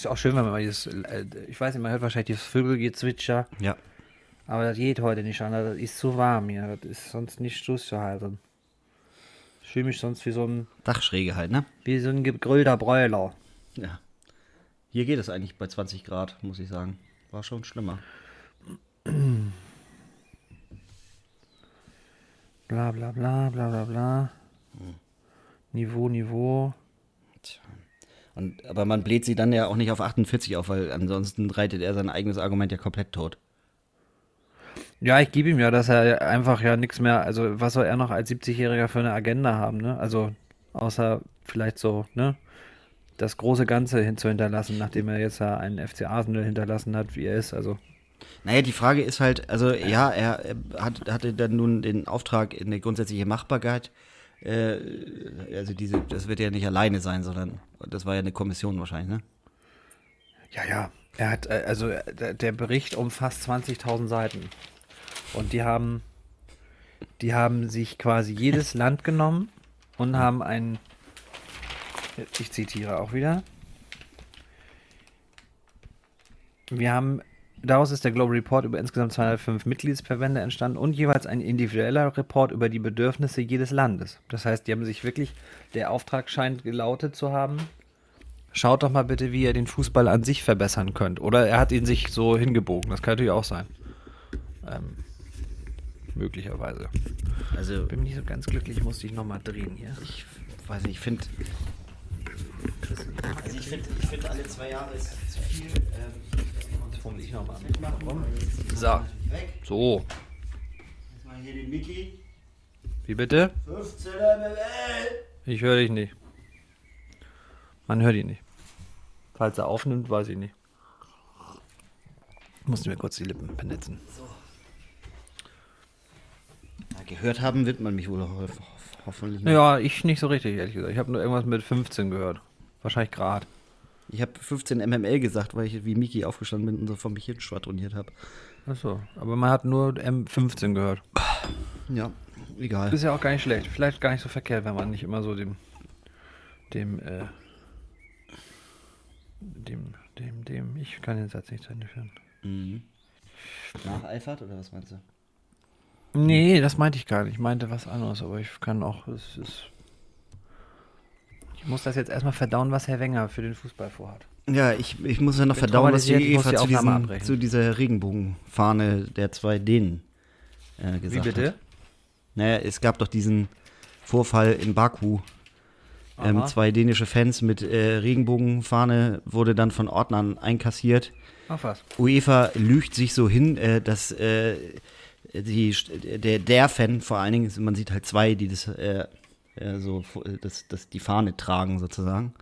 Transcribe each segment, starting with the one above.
Ist auch schön, wenn man dieses, äh, ich weiß nicht, man hört wahrscheinlich dieses Vögelgezwitscher, Ja. aber das geht heute nicht an, das ist zu warm hier, das ist sonst nicht durchzuhalten. Ich fühle mich sonst wie so ein, Dachschräge halt, ne? wie so ein gegrillter Bräuler. Ja. Hier geht es eigentlich bei 20 Grad, muss ich sagen. War schon schlimmer. Bla bla bla bla bla bla. Niveau, Niveau. Tja. Und, aber man bläht sie dann ja auch nicht auf 48 auf, weil ansonsten reitet er sein eigenes Argument ja komplett tot. Ja, ich gebe ihm ja, dass er einfach ja nichts mehr, also was soll er noch als 70-Jähriger für eine Agenda haben, ne? Also außer vielleicht so, ne? Das große Ganze hin zu hinterlassen, nachdem er jetzt ja einen FC Arsenal hinterlassen hat, wie er ist. Also Naja, die Frage ist halt, also ja, er, er hat, hatte dann nun den Auftrag in eine grundsätzliche Machbarkeit. Äh, also diese, das wird ja nicht alleine sein, sondern das war ja eine Kommission wahrscheinlich, ne? Ja, ja. Er hat, äh, also äh, der der Bericht umfasst 20.000 Seiten. Und die haben, die haben sich quasi jedes Land genommen und haben ein, ich zitiere auch wieder. Wir haben, daraus ist der Global Report über insgesamt 205 Mitgliedsverbände entstanden und jeweils ein individueller Report über die Bedürfnisse jedes Landes. Das heißt, die haben sich wirklich, der Auftrag scheint gelautet zu haben, Schaut doch mal bitte, wie ihr den Fußball an sich verbessern könnt. Oder er hat ihn sich so hingebogen. Das kann natürlich auch sein. Ähm, möglicherweise. Also Bin nicht so ganz glücklich, musste ich nochmal drehen hier. ich weiß nicht, ich finde. Also ich finde, ich find, alle zwei Jahre ist zu viel. Ähm, Fummel ich nochmal. Warum? So. So. Jetzt mal hier den Mickey. Wie bitte? 15 ML. Ich höre dich nicht. Man hört ihn nicht. Falls er aufnimmt, weiß ich nicht. Ich musste mir kurz die Lippen benetzen. Ja, gehört haben wird man mich wohl ho ho hoffentlich. nicht. Ja, ich nicht so richtig, ehrlich gesagt. Ich habe nur irgendwas mit 15 gehört. Wahrscheinlich Grad. Ich habe 15 MML gesagt, weil ich wie Miki aufgestanden bin und so vor mich hin schwadroniert habe. Achso. Aber man hat nur M15 gehört. Ja, egal. Ist ja auch gar nicht schlecht. Vielleicht gar nicht so verkehrt, wenn man nicht immer so dem, dem, äh, dem, dem, dem, ich kann den Satz nicht zu Ende führen. Mhm. Nacheifert oder was meinst du? Nee, das meinte ich gar nicht. Ich meinte was anderes, aber ich kann auch, es ist, ich muss das jetzt erstmal verdauen, was Herr Wenger für den Fußball vorhat. Ja, ich, ich muss ja noch verdauen, was die UEFA zu, abbrechen. zu dieser Regenbogenfahne der zwei Dänen äh, gesagt Wie bitte? hat. Naja, es gab doch diesen Vorfall in Baku. Ähm, zwei dänische Fans mit äh, Regenbogenfahne wurde dann von Ordnern einkassiert. Ach was. UEFA lügt sich so hin, äh, dass äh, die, der, der Fan vor allen Dingen, man sieht halt zwei, die das, äh, äh, so, das, das die Fahne tragen sozusagen,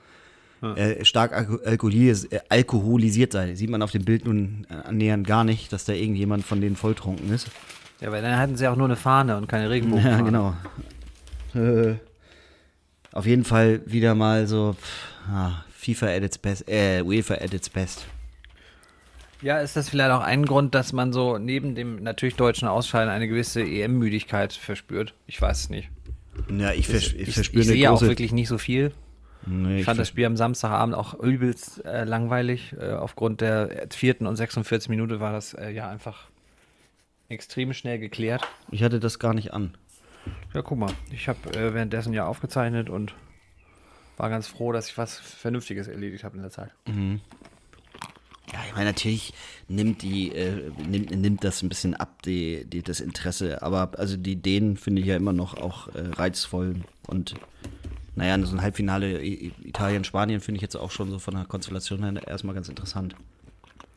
äh, stark alko- alkoholis äh, alkoholisiert sei. Sieht man auf dem Bild nun äh, annähernd gar nicht, dass da irgendjemand von denen volltrunken ist. Ja, weil dann hatten sie auch nur eine Fahne und keine Regenbogen. Ja, genau. Äh, auf jeden Fall wieder mal so pff, ah, FIFA at its best, äh, UEFA at its best. Ja, ist das vielleicht auch ein Grund, dass man so neben dem natürlich deutschen Ausscheiden eine gewisse EM-Müdigkeit verspürt? Ich weiß es nicht. Ja, ich, vers Ich, ich, verspüre sehe eine auch große... wirklich nicht so viel. Nee, Ich ich fand das Spiel am Samstagabend auch übelst äh, langweilig. Äh, aufgrund der vierten und 46 Minute war das äh, ja einfach extrem schnell geklärt. ich hatte das gar nicht an. Ja, guck mal, ich habe äh, währenddessen ja aufgezeichnet und war ganz froh, dass ich was Vernünftiges erledigt habe in der Zeit. Ja, ich meine, natürlich nimmt die, äh, nimmt, nimmt das ein bisschen ab, die, die, das Interesse. Aber also die Ideen finde ich ja immer noch auch äh, reizvoll. Und naja, so ein Halbfinale Italien-Spanien finde ich jetzt auch schon so von der Konstellation her erstmal ganz interessant.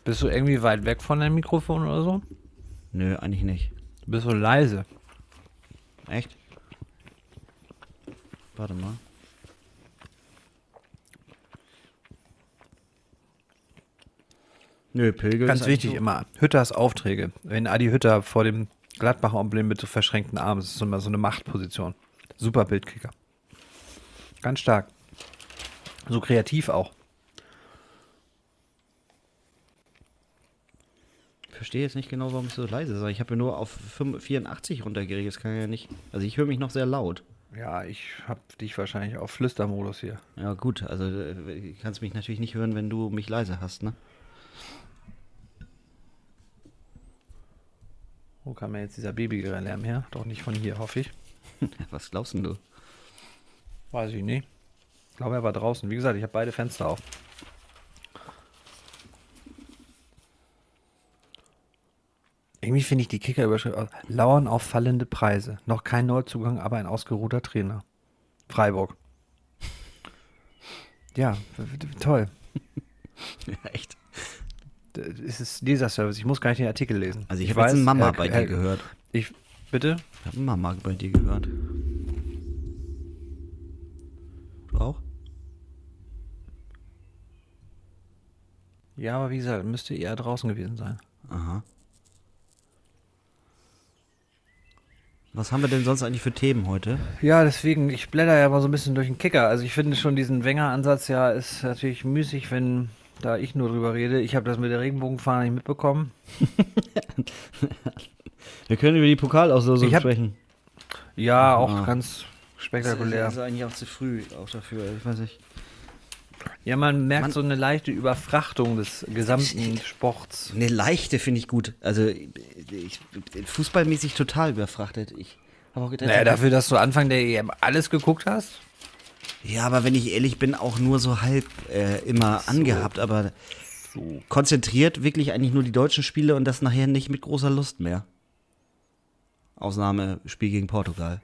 Bist du irgendwie weit weg von deinem Mikrofon oder so? Nö, eigentlich nicht. Du bist so leise. Echt? Warte mal. Nö, Pilgel Ganz ist wichtig so- immer, Hütters Aufträge. Wenn Adi Hütter vor dem Gladbacher Emblem mit so verschränkten Armen, das ist so immer so eine Machtposition. Super Bildkicker. Ganz stark. So kreativ auch. Ich verstehe jetzt nicht genau, warum ich so leise sei. Ich habe ja nur auf 5 84 runtergeregelt. Das kann ja nicht. Also ich höre mich noch sehr laut. Ja, ich habe dich wahrscheinlich auf Flüstermodus hier. Ja, gut, also äh, kannst mich natürlich nicht hören, wenn du mich leise hast, ne? Wo kam mir jetzt dieser Babylärm her? Doch nicht von hier, hoffe ich. Was glaubst denn du? Weiß ich nicht. Ich glaube, er war draußen. Wie gesagt, ich habe beide Fenster auf. Irgendwie finde ich die Kicker-Überschrift aus. Lauern auf fallende Preise. Noch kein Neuzugang, aber ein ausgeruhter Trainer. Freiburg. Ja, toll. Echt? Es ist Leserservice. Ich muss gar nicht den Artikel lesen. Also ich, habe jetzt weiß, ein Mama Herr- bei dir gehört. Ich, bitte? Ich habe Mama bei dir gehört. Du auch? Ja, aber wie gesagt, müsste eher draußen gewesen sein. Aha. Was haben wir denn sonst eigentlich für Themen heute? Ja, deswegen, ich blätter ja mal so ein bisschen durch den Kicker. Also ich finde schon diesen Wenger-Ansatz ja ist natürlich müßig, wenn da ich nur drüber rede. Ich habe das mit der Regenbogenfahne nicht mitbekommen. Wir können über die Pokalauslosung Ich hab- sprechen. Ja, auch Ah. ganz spektakulär. Das ist eigentlich auch zu früh auch dafür, ich weiß nicht. Ja, man merkt Man- so eine leichte Überfrachtung des gesamten Sports. Eine leichte finde ich gut. Also ich, fußballmäßig total überfrachtet. Ich habe auch gedacht, Naja, dafür, dass du Anfang der EM alles geguckt hast. Ja, aber wenn ich ehrlich bin, auch nur so halb äh, immer angehabt, aber konzentriert wirklich eigentlich nur die deutschen Spiele und das nachher nicht mit großer Lust mehr. Ausnahme Spiel gegen Portugal.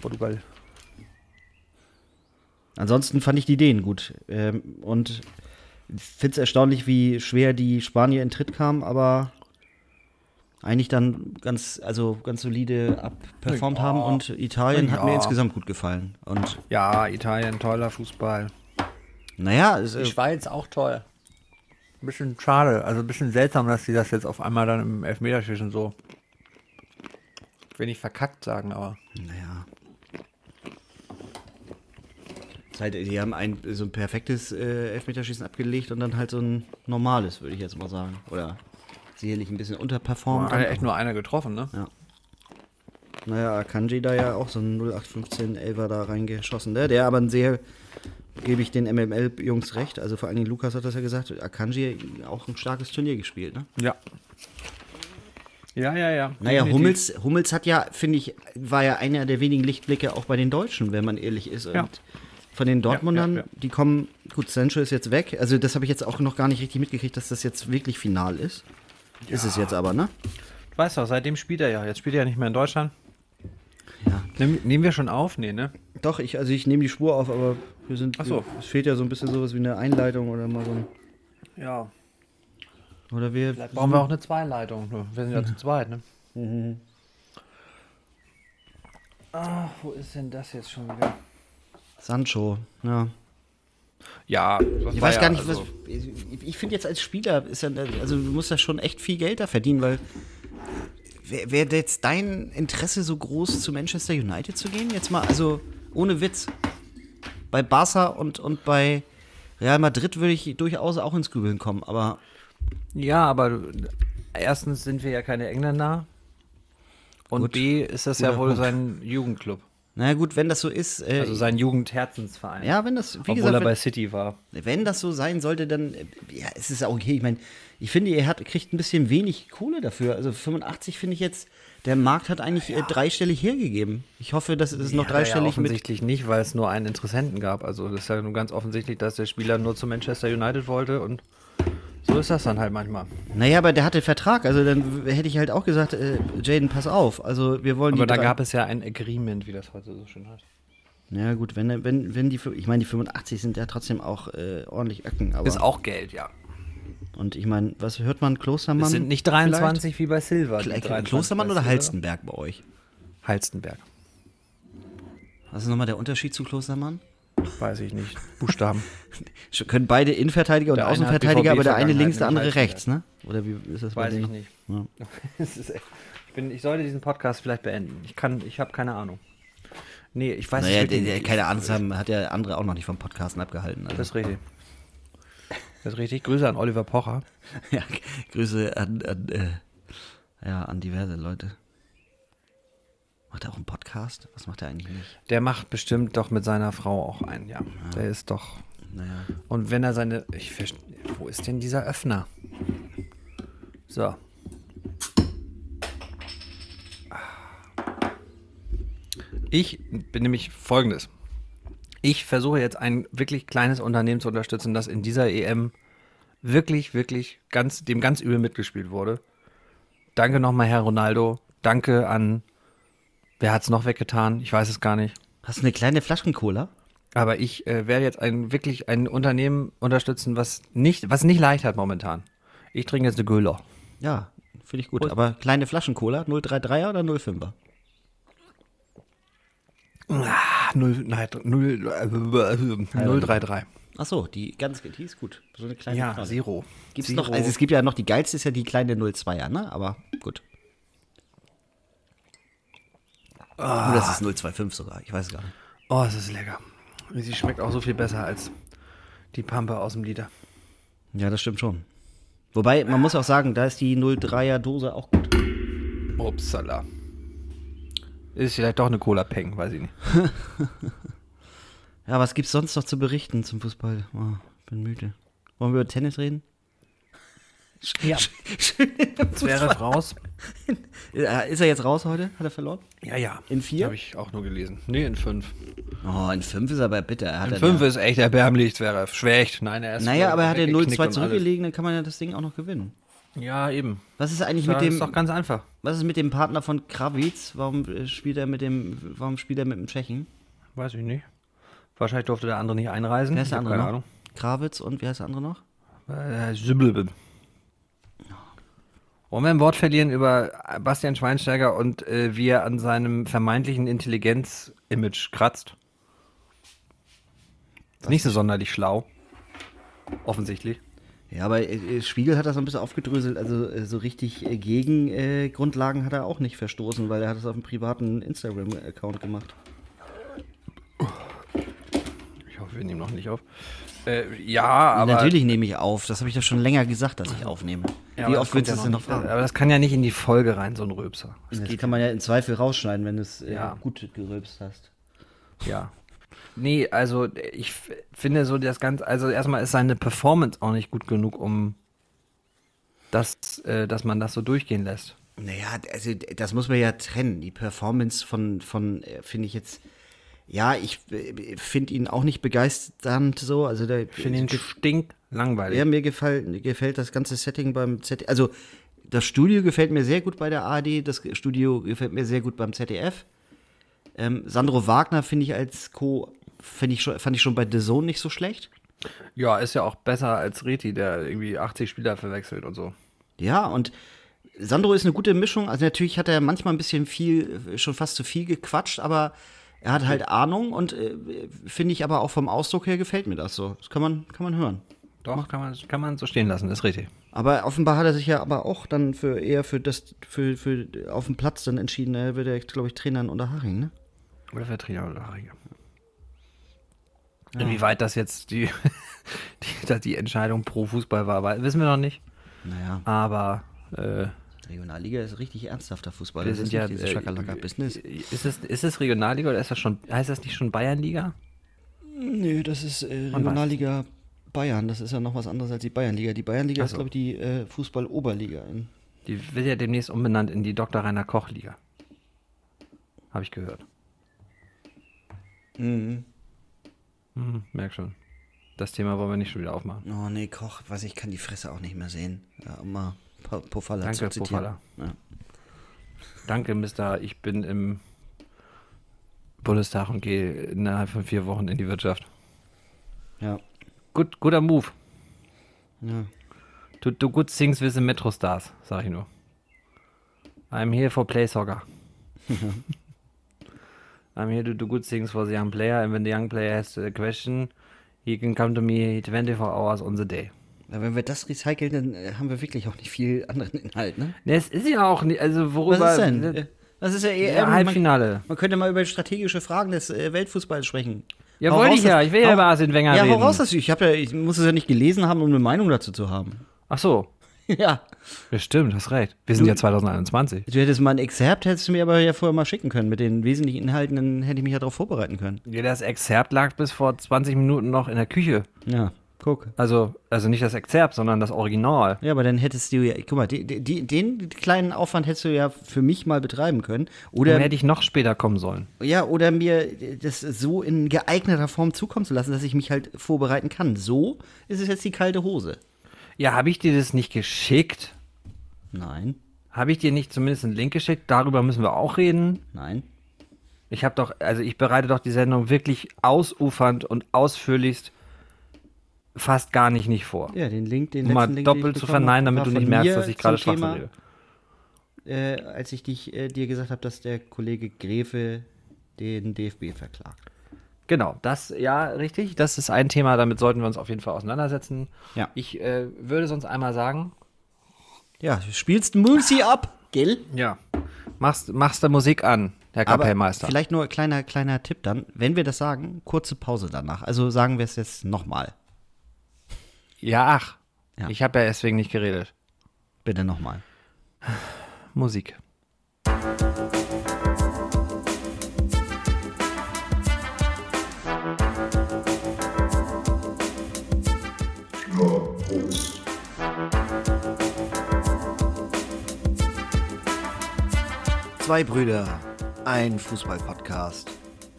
Portugal. Ansonsten fand ich die Ideen gut. Ähm, und finde es erstaunlich, wie schwer die Spanier in Tritt kamen, aber eigentlich dann ganz, also ganz solide abperformt Ja. haben und Italien hat mir Ja. insgesamt gut gefallen. Und Ja, Italien, toller Fußball. naja, es, Die äh, Schweiz auch toll. Ein bisschen schade, also ein bisschen seltsam, dass sie das jetzt auf einmal dann im Elfmeterschießen so. Will nicht verkackt sagen, aber. Naja. Halt, die haben ein so ein perfektes äh, Elfmeterschießen abgelegt und dann halt so ein normales, würde ich jetzt mal sagen. Oder sicherlich ein bisschen unterperformt. Hat ja echt nur einer getroffen, ne? Naja, Akanji da ja auch so ein 0815 Elfer da reingeschossen, ne? der aber ein sehr, gebe ich den MML-Jungs recht, also vor allen Dingen Lukas hat das ja gesagt, Akanji auch ein starkes Turnier gespielt, ne? Ja. Ja, ja, ja. Naja. Hummels, Hummels hat ja, finde ich, war ja einer der wenigen Lichtblicke auch bei den Deutschen, wenn man ehrlich ist. Ja. Und von den Dortmundern, ja, ja. die kommen, gut, Sancho ist jetzt weg. Also das habe ich jetzt auch noch gar nicht richtig mitgekriegt, dass das jetzt wirklich final ist. Ist es jetzt aber, ne? Du weißt doch, seitdem spielt er ja. Jetzt spielt er ja nicht mehr in Deutschland. Ja. Nehm, nehmen wir schon auf? Nee, ne? Doch, ich, also ich nehme die Spur auf, aber wir sind. Ach so. Es fehlt ja so ein bisschen sowas wie eine Einleitung oder mal so ein. Ja. Oder wir. Vielleicht brauchen wir auch eine Zweileitung. Wir sind ja zu zweit, ne? Ah, wo ist denn das jetzt schon wieder? Sancho, ja. Ja, Ich weiß ja, gar nicht, also, was. Ich, ich finde jetzt als Spieler ist ja, also du musst ja schon echt viel Geld da verdienen, weil wäre wär jetzt dein Interesse so groß, zu Manchester United zu gehen? Jetzt mal, also ohne Witz. Bei Barca und, und bei Real Madrid würde ich durchaus auch ins Grübeln kommen, aber Ja, aber erstens sind wir ja keine Engländer. Und Gut. B ist das ja wohl sein Jugendclub. Naja gut, wenn das so ist, äh, Also sein Jugendherzensverein. ja, wenn das, wie Obwohl gesagt, er bei wenn, City war. wenn das so sein sollte, dann, äh, ja, es ist auch okay. Ich meine, ich finde, er hat, kriegt ein bisschen wenig Kohle dafür. Also 85 finde ich jetzt, der Markt hat eigentlich äh, dreistellig hergegeben. Ich hoffe, dass es noch Hat er dreistellig ja mit. offensichtlich nicht, weil es nur einen Interessenten gab. Also das ist ja nun ganz offensichtlich, dass der Spieler nur zu Manchester United wollte und so ist das dann halt manchmal. Naja, aber der hatte Vertrag, also dann hätte ich halt auch gesagt, äh, Jaden, pass auf. Also wir wollen Aber da gab es ja ein Agreement, wie das heute so schön heißt. Ja gut, wenn, wenn, wenn die, ich meine, die 85 sind ja trotzdem auch äh, ordentlich Öcken, aber. Ist auch Geld, ja. Und ich meine, was hört man, Klostermann? Es sind nicht 23 wie bei Vielleicht? Kl 23 Klostermann oder. Halstenberg bei euch? Halstenberg. Was ist nochmal der Unterschied zu Klostermann? Weiß ich nicht. Buchstaben. Können beide Innenverteidiger und Der Außenverteidiger, aber der eine links, der andere rechts, ne? Oder wie ist das bei Weiß ich denen? nicht. Ja. Echt, ich, bin, ich sollte diesen Podcast vielleicht beenden. Ich kann, ich habe keine Ahnung. Nee, ich weiß Naja, nicht. der, der, keine Ahnung haben, hat ja andere auch noch nicht vom Podcasten abgehalten. Also. Das ist richtig. Das ist richtig. Grüße an Oliver Pocher. Ja, Grüße an, an, äh, ja, an diverse Leute. Macht er auch einen Podcast? Was macht er eigentlich nicht? Der macht bestimmt doch mit seiner Frau auch einen, ja. Der ist doch. Naja. Und wenn er seine. Ich Wo ist denn dieser Öffner? So. Ich bin nämlich folgendes. Ich versuche jetzt ein wirklich kleines Unternehmen zu unterstützen, das in dieser EM wirklich, wirklich ganz, dem ganz übel mitgespielt wurde. Danke nochmal, Herr Ronaldo. Danke an. Wer hat es noch weggetan? Ich weiß es gar nicht. Hast du eine kleine Flaschen-Cola? Aber ich äh, werde jetzt ein wirklich ein Unternehmen unterstützen, was nicht, was nicht leicht hat momentan. Ich trinke jetzt eine Göhler. Ja, finde ich gut. Prost. Aber kleine Flaschen-Cola, 033er oder 05er? Ah, 0, nein, 0, äh, 033. Ach so, die ganz, die ist gut. So eine kleine Ja. Zero. Gibt's Zero. noch, also es gibt ja noch, die geilste ist ja die kleine 02er, ne? Aber gut. Oder das ist 025 sogar, ich weiß es gar nicht. Oh, es ist lecker. Sie schmeckt auch so viel besser als die Pampe aus dem Liter. Ja, das stimmt schon. Wobei, man muss auch sagen, da ist die 03er Dose auch gut. Upsala. Ist vielleicht doch eine Cola Peng, weiß ich nicht. Ja, was gibt's sonst noch zu berichten zum Fußball? Oh, bin müde. Wollen wir über Tennis reden? Ja. Zverev raus. Ja, Ist er jetzt raus heute? Hat er verloren? Ja, ja. In vier? Habe ich auch nur gelesen. Nee, in fünf. Oh, in fünf ist er aber bitter. Er hat In er fünf da- ist echt erbärmlich, Zverev. Schwächt. Nein, er ist Naja, aber er hat ja weggeknickt 0-2 und alles. zurückgelegen, dann kann man ja das Ding auch noch gewinnen. Ja, eben. Was ist eigentlich Das mit dem, ist doch ganz einfach. was ist mit dem Partner von Kravitz? Warum äh, spielt er mit dem, warum spielt er mit dem Tschechen? Weiß ich nicht. Wahrscheinlich durfte der andere nicht einreisen. Wer ist der andere keine noch? Kravitz und wie heißt der andere noch? Ahnung. Äh, Sübbelbe. Wollen wir ein Wort verlieren über Bastian Schweinsteiger und äh, wie er an seinem vermeintlichen Intelligenz-Image kratzt? Ist nicht so sonderlich schlau. Offensichtlich. Ja, aber äh, Spiegel hat das ein bisschen aufgedröselt. Also äh, so richtig äh, gegen äh, Grundlagen hat er auch nicht verstoßen, weil er hat das auf einem privaten Instagram-Account gemacht. Ich hoffe, wir nehmen noch nicht auf. Äh, ja, aber. Natürlich nehme ich auf. Das habe ich doch schon länger gesagt, dass ich aufnehme. Ja, Wie oft willst du das denn noch fragen? Aber das kann ja nicht in die Folge rein, so ein Röpser. Das Das geht kann man ja in Zweifel rausschneiden, wenn du es äh, Ja. gut gerülpst hast. Ja. Nee, also ich finde so das Ganze, also erstmal ist seine Performance auch nicht gut genug, um das, äh, dass man das so durchgehen lässt. Naja, also das muss man ja trennen. Die Performance von, von äh, finde ich jetzt, ja, ich äh, finde ihn auch nicht begeisternd so. Also der, Ich finde ihn stinklangweilig. ja, mir gefällt, gefällt das ganze Setting beim ZDF. Also das Studio gefällt mir sehr gut bei der ARD, das Studio gefällt mir sehr gut beim ZDF. Ähm, Sandro Wagner finde ich als Co. Find ich schon, fand ich schon bei The Zone nicht so schlecht. Ja, ist ja auch besser als Reti, der irgendwie 80 Spieler verwechselt und so. Ja, und Sandro ist eine gute Mischung. Also natürlich hat er manchmal ein bisschen viel, schon fast zu viel gequatscht, aber er hat halt Ahnung und äh, finde ich aber auch vom Ausdruck her gefällt mir das so. Das kann man, kann man hören. Doch, kann man, kann man so stehen lassen, ist richtig. Aber offenbar hat er sich ja aber auch dann für eher für das, für, für auf dem Platz dann entschieden, er wird ja, glaube ich, Trainer in Unterhaching, ne? Oder für Trainer oder Haarige. Inwieweit das jetzt die, die, die Entscheidung pro Fußball war, wissen wir noch nicht. Naja, Aber äh, Regionalliga ist richtig ernsthafter Fußball. wir das sind ist ja. dieses äh, Schakalaka-Business. Ist es, ist es Regionalliga oder ist das schon, heißt das nicht schon Bayernliga? Nö, das ist äh. Regionalliga Bayern. Das ist ja noch was anderes als die Bayernliga. Die Bayernliga Ach ist, so. glaube ich, die äh, Fußball-Oberliga. in- Die wird ja demnächst umbenannt in die Dr. Rainer Koch Liga. Habe ich gehört. Mhm, merk schon. Das Thema wollen wir nicht schon wieder aufmachen. Oh nee, Koch, weiß ich, kann die Fresse auch nicht mehr sehen. Ja, Po- Pofalla Danke, zu zitieren. Ja. Danke, Mister. Ich bin im Bundestag und gehe innerhalb von vier Wochen in die Wirtschaft. Ja. Gut, guter Move. ja. Du, du good things with the Metro Stars, sag ich nur. I'm here for play soccer. I'm here to do good things for the young player, and when the young player has a question, he can come to me 24 hours on the day. Ja, wenn wir das recyceln, dann äh, haben wir wirklich auch nicht viel anderen Inhalt, ne? Ne, es ist ja auch nicht, also worüber. Was ist denn? Äh, Das ist ja EM. Ja, man, Halbfinale. man könnte mal über strategische Fragen des äh, Weltfußballs sprechen. Ja, Hau wollte raus, ich ja. Ich will ja über Arsene Wenger Ja, reden. raus, das, ich, hab ja, ich muss es ja nicht gelesen haben, um eine Meinung dazu zu haben. Ach so. ja. Bestimmt, hast recht. Wir sind ja 2021. Du hättest mal ein Exerpt, hättest du mir aber ja vorher mal schicken können. Mit den wesentlichen Inhalten, dann hätte ich mich ja darauf vorbereiten können. Ja, das Exzerpt lag bis vor 20 Minuten noch in der Küche. Ja, guck. Also, also nicht das Exzerpt, sondern das Original. Ja, aber dann hättest du ja, guck mal, die, die, den kleinen Aufwand hättest du ja für mich mal betreiben können. Oder, Dann hätte ich noch später kommen sollen. ja, oder mir das so in geeigneter Form zukommen zu lassen, dass ich mich halt vorbereiten kann. So ist es jetzt die kalte Hose. Ja, habe ich dir das nicht geschickt? Nein, Habe ich dir nicht zumindest einen Link geschickt? Darüber müssen wir auch reden. nein. Ich habe doch, also ich bereite doch die Sendung wirklich ausufernd und ausführlichst fast gar nicht nicht vor. Ja, den Link, den Um mal Link, den doppelt ich zu verneinen, damit du nicht merkst, dass ich gerade Schwachsinn Thema, rede. äh, als ich dich, äh, dir gesagt habe, dass der Kollege Gräfe den DFB verklagt. Genau, das, ja, richtig. Das ist ein Thema, damit sollten wir uns auf jeden Fall auseinandersetzen. Ja. Ich äh, würde sonst einmal sagen, Ja, du spielst Musi ab, gell? ja, machst, machst du Musik an, Herr Aber Kapellmeister. vielleicht nur ein kleiner, kleiner Tipp dann. Wenn wir das sagen, kurze Pause danach. Also sagen wir es jetzt nochmal. Ja, ach. Ja. Ich habe ja deswegen nicht geredet. Bitte nochmal. Musik. Zwei Brüder, ein Fußball-Podcast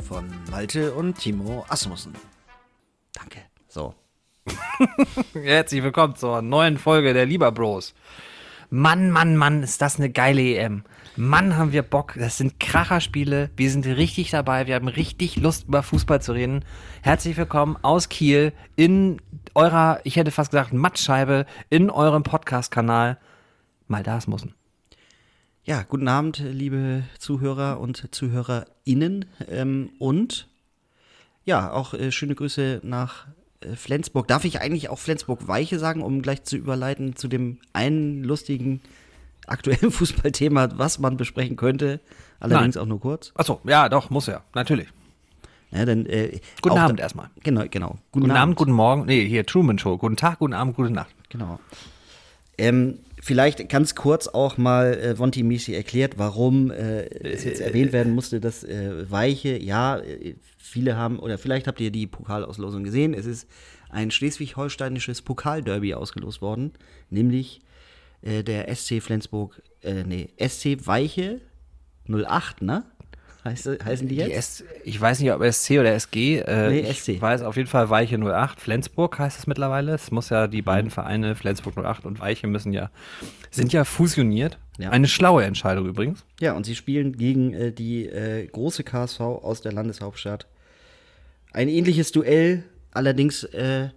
von Malte und Timo Asmussen. Danke. So. Herzlich willkommen zur neuen Folge der Lieber Bros. Mann, Mann, Mann, ist das eine geile EM. Mann, haben wir Bock. Das sind Kracherspiele. Wir sind richtig dabei. Wir haben richtig Lust, über Fußball zu reden. Herzlich willkommen aus Kiel in eurer, ich hätte fast gesagt, Mattscheibe, in eurem Podcast-Kanal. Mal das mussen. Ja, guten Abend, liebe Zuhörer und ZuhörerInnen. Ähm, und ja, auch äh, schöne Grüße nach Flensburg. Darf ich eigentlich auch Flensburg-Weiche sagen, um gleich zu überleiten zu dem einen lustigen aktuellen Fußballthema, was man besprechen könnte? Allerdings auch nur kurz. Achso, ja, doch, muss ja, natürlich. Ja, dann, äh, Guten Abend da- erstmal. Genau, genau. Guten, Abend, guten Morgen. Nee, hier Truman Show. Guten Tag, guten Abend, gute Nacht. Genau. Ähm, vielleicht ganz kurz auch mal äh, Vonti Misi erklärt, warum äh, es jetzt erwähnt werden musste, dass äh, Weiche, ja, äh, viele haben, oder vielleicht habt ihr die Pokalauslosung gesehen, es ist ein schleswig-holsteinisches Pokalderby ausgelost worden, nämlich äh, der SC Flensburg, äh, nee, SC Weiche 08, ne? Heißt, heißen die Die jetzt? S, ich weiß nicht, ob SC oder SG. Äh, Nee, ich SC. weiß auf jeden Fall Weiche 08. Flensburg heißt es mittlerweile. Es muss ja Mhm. die beiden Vereine, Flensburg 08 und Weiche, müssen ja, sind ja fusioniert. Ja. Eine schlaue Entscheidung übrigens. Ja, und sie spielen gegen äh, die äh, große KSV aus der Landeshauptstadt. Ein ähnliches Duell, allerdings äh,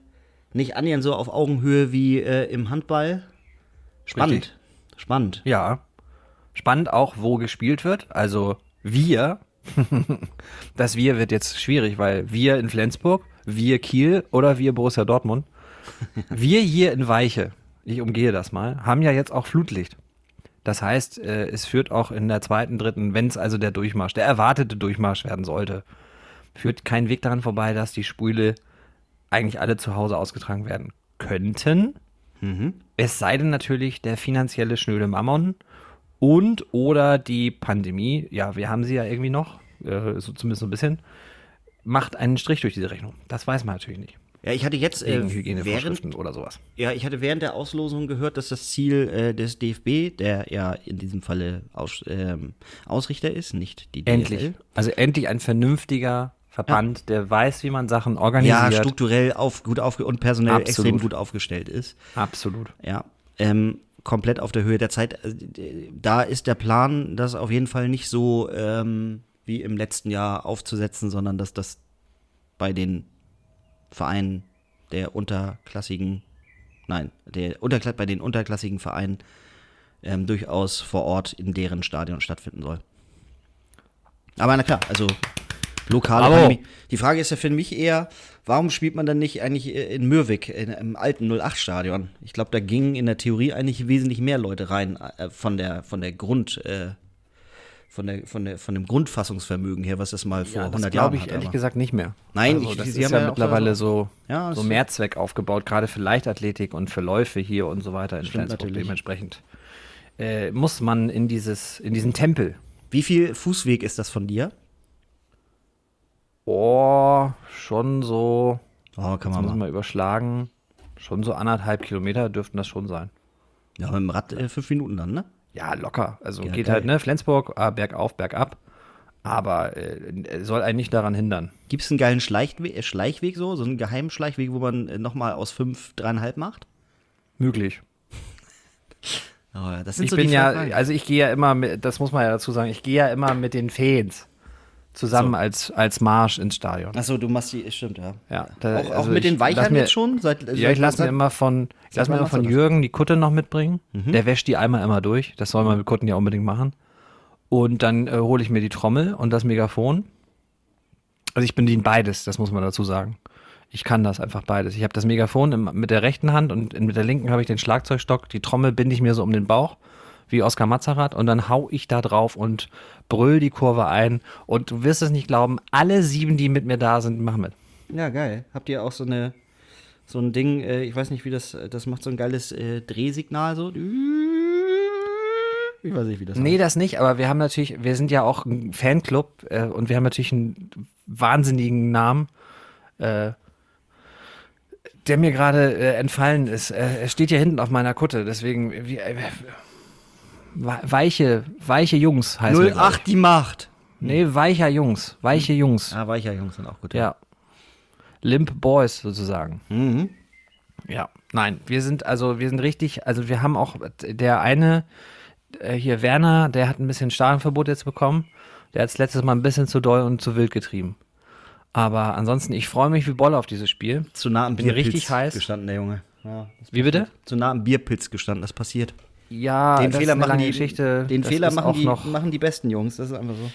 nicht annähernd so auf Augenhöhe wie äh, im Handball. Spannend. Richtig. Spannend. Ja. Spannend auch, wo gespielt wird. Also wir. das Wir wird jetzt schwierig, weil wir in Flensburg, wir Kiel oder wir Borussia Dortmund. Wir hier in Weiche, ich umgehe das mal, haben ja jetzt auch Flutlicht. Das heißt, äh, es führt auch in der zweiten, dritten, wenn es also der Durchmarsch, der erwartete Durchmarsch werden sollte, führt kein Weg daran vorbei, dass die Spiele eigentlich alle zu Hause ausgetragen werden könnten. Es sei denn natürlich der finanzielle schnöde Mammon und oder die Pandemie, ja, wir haben sie ja irgendwie noch, äh, so zumindest so ein bisschen, macht einen Strich durch diese Rechnung. Das weiß man natürlich nicht. Ja, ich hatte jetzt äh, während, oder sowas. ja, ich hatte während der Auslosung gehört, dass das Ziel äh, des DFB, der ja in diesem Falle Aus, ähm, Ausrichter ist, nicht die DFL. Endlich. Also endlich ein vernünftiger Verband, der weiß, wie man Sachen organisiert. Ja, strukturell auf, gut aufge und personell Absolut. extrem gut aufgestellt ist. Absolut. Ja, ähm, komplett auf der Höhe der Zeit. Also, Da ist der Plan, das auf jeden Fall nicht so ähm, wie im letzten Jahr aufzusetzen, sondern dass das bei den Vereinen der unterklassigen, nein, der Unterkla bei den unterklassigen Vereinen ähm, durchaus vor Ort in deren Stadion stattfinden soll. Aber na klar, also lokale Bravo. Pandemie. Die Frage ist ja für mich eher, warum spielt man dann nicht eigentlich in Mürwik, in, im alten 08-Stadion? Ich glaube, da gingen in der Theorie eigentlich wesentlich mehr Leute rein äh, von der, von der Grund, äh, von, der, von, der, von dem Grundfassungsvermögen her, was das mal vor Ja, 100 das Jahren glaube ich hatte, ehrlich aber- gesagt nicht mehr. Nein, also, ich- das sie ist haben ja ja mittlerweile so, Ja, so Mehrzweck aufgebaut, gerade für Leichtathletik und für Läufe hier und so weiter in Stimmt Flensburg. natürlich. Dementsprechend äh, muss man in, dieses, in diesen Tempel. Wie viel Fußweg ist das von dir? Oh, schon so, Oh, kann man mal. mal überschlagen, schon so anderthalb Kilometer dürften das schon sein. Ja, mit dem Rad äh, fünf Minuten dann, ne? Ja, locker. Also Ja, geht geil. halt, ne, Flensburg, ah, bergauf, bergab. Aber äh, soll einen nicht daran hindern. Gibt es einen geilen Schleichweg, äh, Schleichweg so? So einen geheimen Schleichweg, wo man äh, nochmal aus fünf, dreieinhalb macht? Möglich. Oh, das sind Ich so bin ja, also ich gehe ja immer mit, das muss man ja dazu sagen, ich gehe ja immer mit den Fans zusammen So. als, als Marsch ins Stadion. Achso, du machst die, stimmt, ja. Ja, da- auch, auch also mit ich den Weichern mir- jetzt schon? Seit, Ja, seit- ich lasse mir immer von, ich lass mir immer von? Jürgen die Kutte noch mitbringen. Mhm. Der wäscht die einmal immer durch. Das soll man mit Kutten ja unbedingt machen. Und dann äh, hole ich mir die Trommel und das Megafon. Also ich bediene beides, das muss man dazu sagen. Ich kann das einfach beides. Ich habe das Megafon im, mit der rechten Hand und mit der linken habe ich den Schlagzeugstock. Die Trommel binde ich mir so um den Bauch, wie Oskar Mazerat. Und dann hau ich da drauf und brüll die Kurve ein. Und du wirst es nicht glauben, alle sieben, die mit mir da sind, machen mit. Ja, geil. Habt ihr auch so eine so ein Ding, äh, ich weiß nicht, wie das, das macht so ein geiles äh, Drehsignal so. Ich weiß nicht, wie das Nee, das nicht, aber wir haben natürlich, wir sind ja auch ein Fanclub äh, und wir haben natürlich einen wahnsinnigen Namen, der mir gerade entfallen ist. Er steht hier hinten auf meiner Kutte, deswegen weiche, weiche Jungs glaub 08 die Macht. Nee, weicher Jungs, weiche Jungs. Ah, weicher Jungs sind auch gut. Ja. Limp Boys sozusagen. Mhm. Ja, nein, wir sind also, wir sind richtig, also wir haben auch, der eine, äh, hier Werner, der hat ein bisschen Stadionverbot jetzt bekommen. Der hat es letztes Mal ein bisschen zu doll und zu wild getrieben. Aber ansonsten, ich freue mich wie Bolle auf dieses Spiel. Zu nah am Bin Bierpilz richtig heiß. gestanden, der Junge. Ja, Wie bitte? Zu nah am Bierpilz gestanden, das passiert. Ja, den Fehler machen die, Geschichte. Den Das Fehler machen die, noch, machen die besten Jungs, das ist einfach so.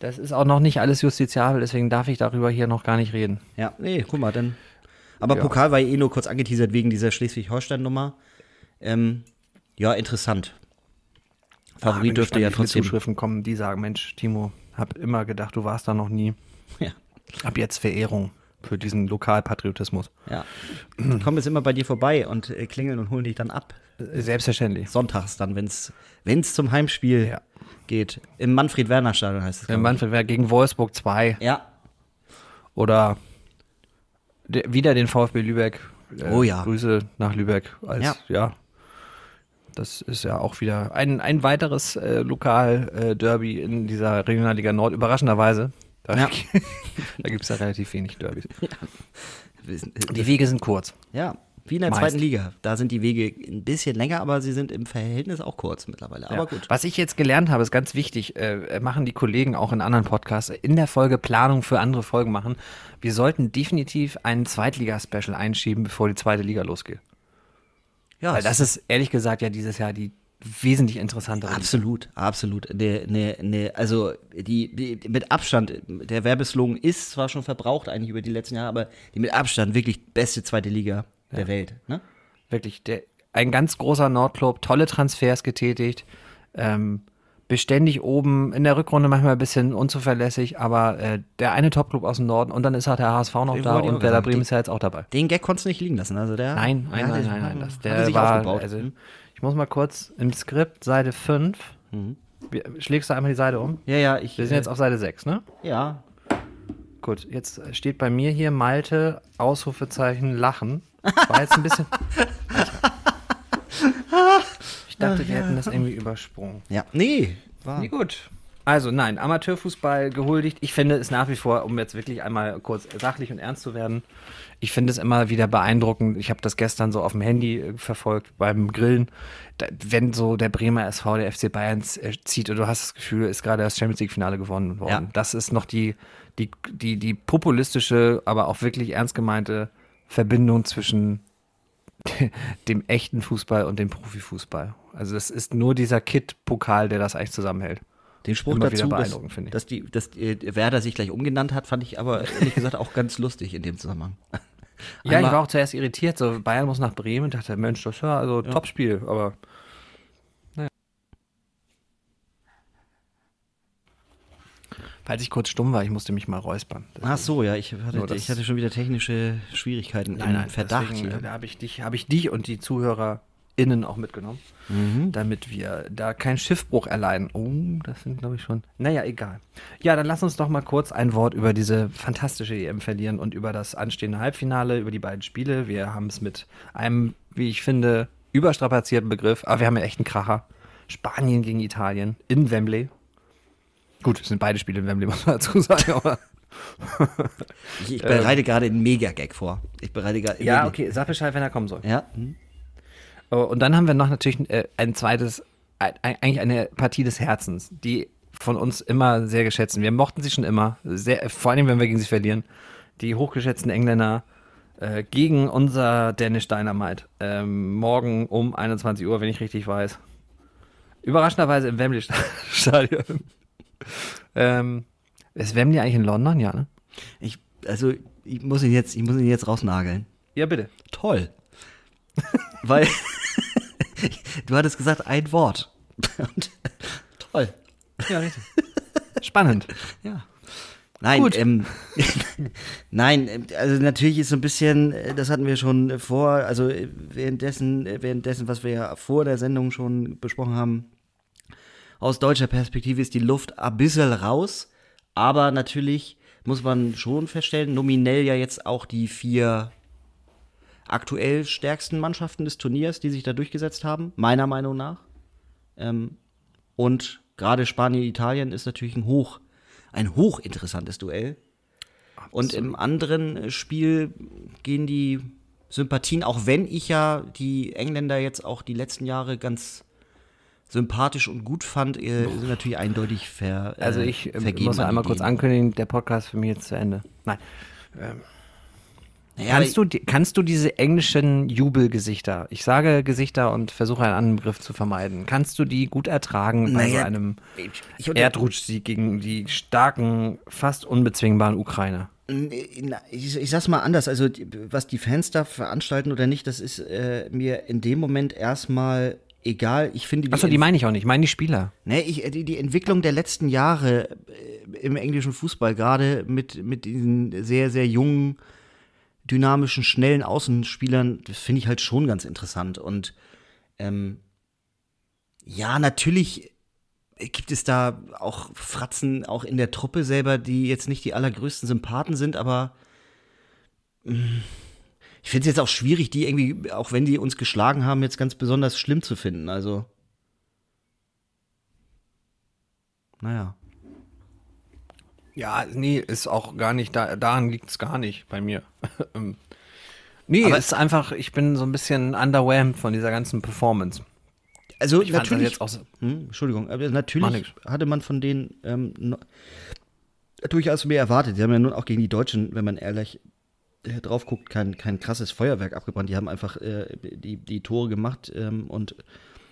Das ist auch noch nicht alles justiziabel, deswegen darf ich darüber hier noch gar nicht reden. Ja, nee, guck mal, dann. Aber Ja. Pokal war ja eh nur kurz angeteasert wegen dieser Schleswig-Holstein-Nummer. Ähm, ja, interessant. Ah, Favorit dürfte gespannt, ja trotzdem. Zuschriften kommen, die sagen, Mensch, Timo, hab immer gedacht, du warst da noch nie. Ja, Ab jetzt Verehrung für diesen Lokalpatriotismus. ja. Die kommen jetzt immer bei dir vorbei und äh, klingeln und holen dich dann ab. Selbstverständlich. Sonntags dann, wenn es zum Heimspiel Ja. geht. Im Manfred-Werner-Stadion heißt es. Der glaub ich. Manfred wäre gegen Wolfsburg 2 Ja, oder der, wieder den VfB Lübeck. Äh, Oh ja. Grüße nach Lübeck. Als, Ja. ja. Das ist ja auch wieder ein, ein weiteres äh, Lokal-Derby in dieser Regionalliga Nord, überraschenderweise. Da, Ja. da gibt es ja relativ wenig Derbys. Wir sind- Die Wege sind kurz. ja, wie in der Meist. zweiten Liga. Da sind die Wege ein bisschen länger, aber sie sind im Verhältnis auch kurz mittlerweile. Aber Ja. gut. Was ich jetzt gelernt habe, ist ganz wichtig, äh, machen die Kollegen auch in anderen Podcasts, in der Folge Planung für andere Folgen machen. Wir sollten definitiv ein Zweitliga-Special einschieben, bevor die zweite Liga losgeht. Ja, Weil das ist ehrlich gesagt ja dieses Jahr die wesentlich interessantere. Liga. Absolut, absolut. Ne, ne, ne, also die, die mit Abstand, der Werbeslogan ist zwar schon verbraucht eigentlich über die letzten Jahre, aber die mit Abstand wirklich beste zweite Liga der Welt. Ne? Wirklich, der, ein ganz großer Nordclub, tolle Transfers getätigt, ähm, beständig oben, in der Rückrunde manchmal ein bisschen unzuverlässig, aber äh, der eine Topclub aus dem Norden und dann ist halt der HSV noch Den da und Werder. Bremen ist ja jetzt auch dabei. Den Gag konntest du nicht liegen lassen. Also der, Nein, nein, ja, nein, nein, nein. Das, der sich war, aufgebaut. also, Hm? ich muss mal kurz im Skript, Seite 5. Wie- Schlägst du einmal die Seite um? ja, ja, ich. Wir sind jetzt auf Seite 6, ne? ja, Gut, jetzt steht bei mir hier Malte, Ausrufezeichen, Lachen. War jetzt ein bisschen. Ich dachte, wir hätten das irgendwie übersprungen. ja. Nee, war. Nee, gut. Also nein, Amateurfußball gehuldigt. Ich finde es nach wie vor, um jetzt wirklich einmal kurz sachlich und ernst zu werden, ich finde es immer wieder beeindruckend. Ich habe das gestern so auf dem Handy äh, verfolgt beim Grillen. Da, wenn so der Bremer SV, der FC Bayern äh, zieht und du hast das Gefühl, ist gerade das Champions League Finale gewonnen worden. Ja. Das ist noch die, die, die, die populistische, aber auch wirklich ernst gemeinte Verbindung zwischen dem echten Fußball und dem Profifußball. Also das ist nur dieser Kit-Pokal, der das eigentlich zusammenhält. Den Spruch Immer wieder dazu, dass, beeindruckend, finde ich. dass, die, dass äh, Werder sich gleich umgenannt hat, fand ich aber ehrlich gesagt auch ganz lustig in dem Zusammenhang. Ja, ich war auch zuerst irritiert. So, Bayern muss nach Bremen dachte, Mensch, das ist ja also Ja. Topspiel, aber Falls ich kurz stumm war, ich musste mich mal räuspern. Ach so, ja, ich hatte, ich hatte schon wieder technische Schwierigkeiten im Verdacht deswegen, hier. Da habe ich, dich- habe ich dich und die ZuhörerInnen auch mitgenommen, Mhm. damit wir da keinen Schiffbruch erleiden. Oh, das sind, glaube ich, schon. Naja, egal. Ja, dann lass uns doch mal kurz ein Wort über diese fantastische EM verlieren und über das anstehende Halbfinale, über die beiden Spiele. Wir haben es mit einem, wie ich finde, überstrapazierten Begriff, aber wir haben ja echt einen Kracher. Spanien gegen Italien in Wembley. Gut, es sind beide Spiele in Wembley, muss man dazu sagen, aber. Ich, ich bereite gerade einen Mega-Gag vor. Ich bereite gerade. Ähm. Ja, okay, sag Bescheid, wenn er kommen soll. Ja, hm. Oh, Und dann haben wir noch natürlich äh, ein zweites, ein, eigentlich eine Partie des Herzens, die von uns immer sehr geschätzt sind. Wir mochten sie schon immer, sehr, vor allem wenn wir gegen sie verlieren. Die hochgeschätzten Engländer äh, gegen unser Danish Dynamite. Ähm, morgen um 21 Uhr, wenn ich richtig weiß. Überraschenderweise im Wembley Stadion. Ähm, ist Wembley eigentlich in London? Ja, ne? ich, also ich muss ihn jetzt, ich muss ihn jetzt rausnageln. Ja, bitte. Toll. Weil du hattest gesagt ein Wort. Und, toll. Ja, richtig. Spannend. Ja. Nein, Gut. ähm, nein, ähm, also natürlich ist so ein bisschen, äh, das hatten wir schon vor, also äh, währenddessen, äh, währenddessen, was wir ja vor der Sendung schon besprochen haben, aus deutscher Perspektive ist die Luft ein bisschen raus, aber natürlich muss man schon feststellen, nominell ja jetzt auch die vier aktuell stärksten Mannschaften des Turniers, die sich da durchgesetzt haben, meiner Meinung nach. Ähm, und gerade Spanien-Italien ist natürlich ein hoch, ein hochinteressantes Duell. Und im anderen Spiel gehen die Sympathien, auch wenn ich ja die Engländer jetzt auch die letzten Jahre ganz sympathisch und gut fand, äh, sind natürlich eindeutig ver, äh, Also ich äh, muss einmal kurz ankündigen, der Podcast für mich jetzt zu Ende. Nein. Naja, kannst, du, kannst du diese englischen Jubelgesichter, ich sage Gesichter und versuche einen anderen Begriff zu vermeiden, kannst du die gut ertragen bei so Naja, einem Erdrutschsieg gegen die starken, fast unbezwingbaren Ukrainer? Ich, ich sag's mal anders, also was die Fans da veranstalten oder nicht, das ist äh, mir in dem Moment erstmal egal. Ich finde Achso, die meine ich auch nicht, ich meine die Spieler. Nee, ich, äh, die, die Entwicklung der letzten Jahre äh, im englischen Fußball, gerade mit, mit diesen sehr, sehr jungen, dynamischen, schnellen Außenspielern, das finde ich halt schon ganz interessant. Und ähm, ja, natürlich gibt es da auch Fratzen, auch in der Truppe selber, die jetzt nicht die allergrößten Sympathen sind, aber mh, ich finde es jetzt auch schwierig, die irgendwie, auch wenn die uns geschlagen haben, jetzt ganz besonders schlimm zu finden. Also. Naja. Ja, nee, ist auch gar nicht, da, daran liegt es gar nicht bei mir. Ähm, nee, Aber- es ist einfach, ich bin so ein bisschen underwhelmed von dieser ganzen Performance. Also Ich das natürlich. jetzt auch so, Hm, Entschuldigung, natürlich hatte man von denen ähm, no- durchaus mehr erwartet. Die haben ja nun auch gegen die Deutschen, wenn man ehrlich drauf guckt, kein, kein krasses Feuerwerk abgebrannt. Die haben einfach äh, die, die Tore gemacht ähm, und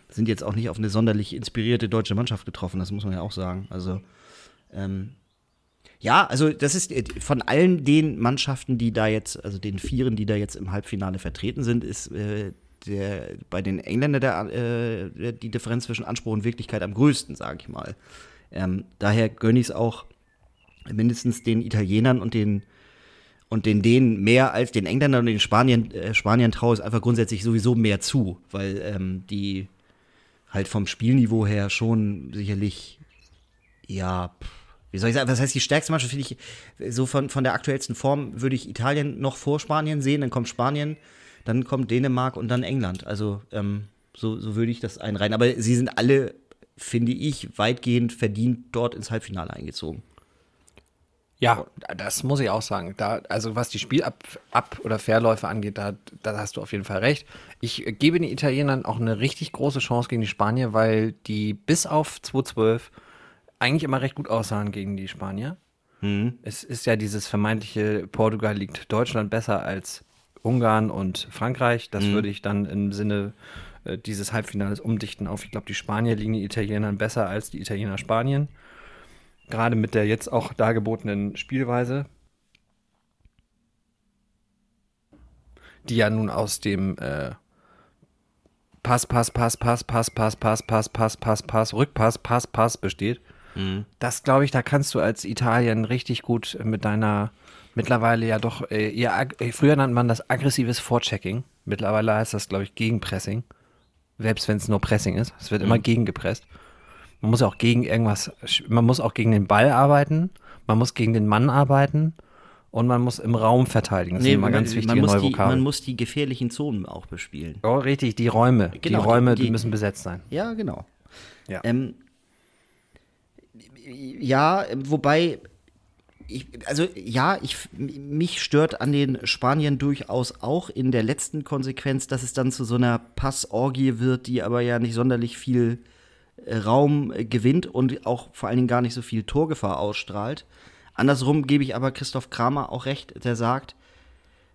sind jetzt auch nicht auf eine sonderlich inspirierte deutsche Mannschaft getroffen, das muss man ja auch sagen. Also, ähm, ja, also das ist äh, von allen den Mannschaften, die da jetzt, also den Vieren, die da jetzt im Halbfinale vertreten sind, ist äh, der, bei den Engländern der, äh, die Differenz zwischen Anspruch und Wirklichkeit am größten, sage ich mal. Ähm, daher gönne ich es auch mindestens den Italienern und den und den Dänen mehr als den Engländern und den Spaniern, äh, Spaniern traue es einfach grundsätzlich sowieso mehr zu, weil ähm, die halt vom Spielniveau her schon sicherlich, ja, wie soll ich sagen, was heißt die stärkste Mannschaft, finde ich, so von, von der aktuellsten Form würde ich Italien noch vor Spanien sehen, dann kommt Spanien, dann kommt Dänemark und dann England. Also ähm, so, so würde ich das einreihen. Aber sie sind alle, finde ich, weitgehend verdient dort ins Halbfinale eingezogen. Ja, das muss ich auch sagen. Da, also was die Spielab Ab oder Verläufe angeht, da, da hast du auf jeden Fall recht. Ich gebe den Italienern auch eine richtig große Chance gegen die Spanier, weil die bis auf 2-12 eigentlich immer recht gut aussahen gegen die Spanier. Es ist ja dieses vermeintliche Portugal liegt Deutschland besser als Ungarn und Frankreich. Das würde ich dann im Sinne äh, dieses Halbfinales umdichten auf, ich glaube, die Spanier liegen den Italienern besser als die Italiener Spanien. Gerade mit der jetzt auch dargebotenen Spielweise, die ja nun aus dem äh, Pass, Pass, Pass, Pass, Pass, Pass, Pass, Pass, Pass, Pass, Pass, Rückpass, Pass, Pass besteht. Das glaube ich, da kannst du als Italien richtig gut mit deiner mittlerweile ja doch, äh, äh, früher nannte man das aggressives Vorchecking. Mittlerweile heißt das, glaube ich, Gegenpressing. Selbst wenn es nur Pressing ist. Es wird immer gegengepresst. Man muss auch gegen irgendwas, man muss auch gegen den Ball arbeiten, man muss gegen den Mann arbeiten und man muss im Raum verteidigen. Das sind immer ganz wichtige man, muss die, man muss die gefährlichen Zonen auch bespielen. Oh, richtig, die Räume. Genau, die Räume, die, die- müssen besetzt sein. Ja, genau. Ja. Ähm, ja, wobei, ich, also ja, ich, mich stört an den Spaniern durchaus auch in der letzten Konsequenz, dass es dann zu so einer Passorgie wird, die aber ja nicht sonderlich viel Raum gewinnt und auch vor allen Dingen gar nicht so viel Torgefahr ausstrahlt. Andersrum gebe ich aber Christoph Kramer auch recht, der sagt,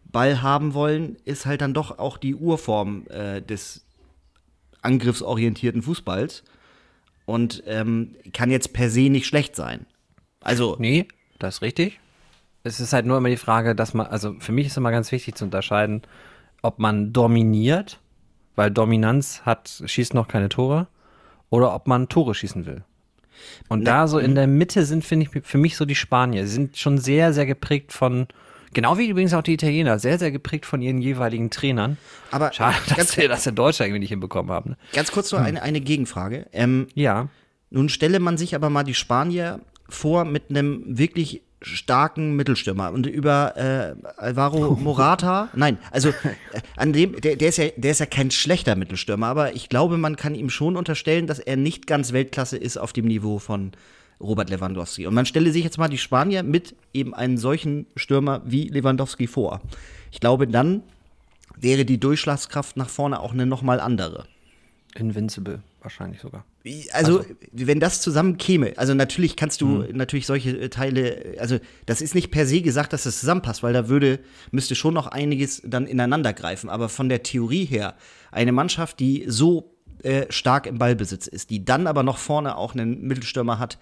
Ball haben wollen ist halt dann doch auch die Urform äh, des angriffsorientierten Fußballs und ähm, kann jetzt per se nicht schlecht sein. Also, Nee, das ist richtig. Es ist halt nur immer die Frage, dass man, also für mich ist immer ganz wichtig zu unterscheiden, ob man dominiert, weil Dominanz hat, schießt noch keine Tore, oder ob man Tore schießen will. Und da so in der Mitte sind, finde ich, für mich so die Spanier. Sie sind schon sehr, sehr geprägt von, genau wie übrigens auch die Italiener, sehr, sehr geprägt von ihren jeweiligen Trainern. aber Schade, dass wir das in Deutschland irgendwie nicht hinbekommen haben. Ne? ganz kurz noch eine, eine Gegenfrage. Ähm, Ja, Nun stelle man sich aber mal die Spanier vor mit einem wirklich starken Mittelstürmer und über äh, Alvaro Morata, nein, also äh, an dem, der, der ist ja, der ist ja kein schlechter Mittelstürmer, aber ich glaube, man kann ihm schon unterstellen, dass er nicht ganz Weltklasse ist auf dem Niveau von Robert Lewandowski. Und man stelle sich jetzt mal die Spanier mit eben einem solchen Stürmer wie Lewandowski vor. Ich glaube, dann wäre die Durchschlagskraft nach vorne auch eine nochmal andere. Invincible wahrscheinlich sogar. Also, wenn das zusammen käme, also natürlich kannst du natürlich solche äh, Teile, also das ist nicht per se gesagt, dass das zusammenpasst, weil da würde, müsste schon noch einiges dann ineinander greifen. Aber von der Theorie her, eine Mannschaft, die so äh, stark im Ballbesitz ist, die dann aber noch vorne auch einen Mittelstürmer hat,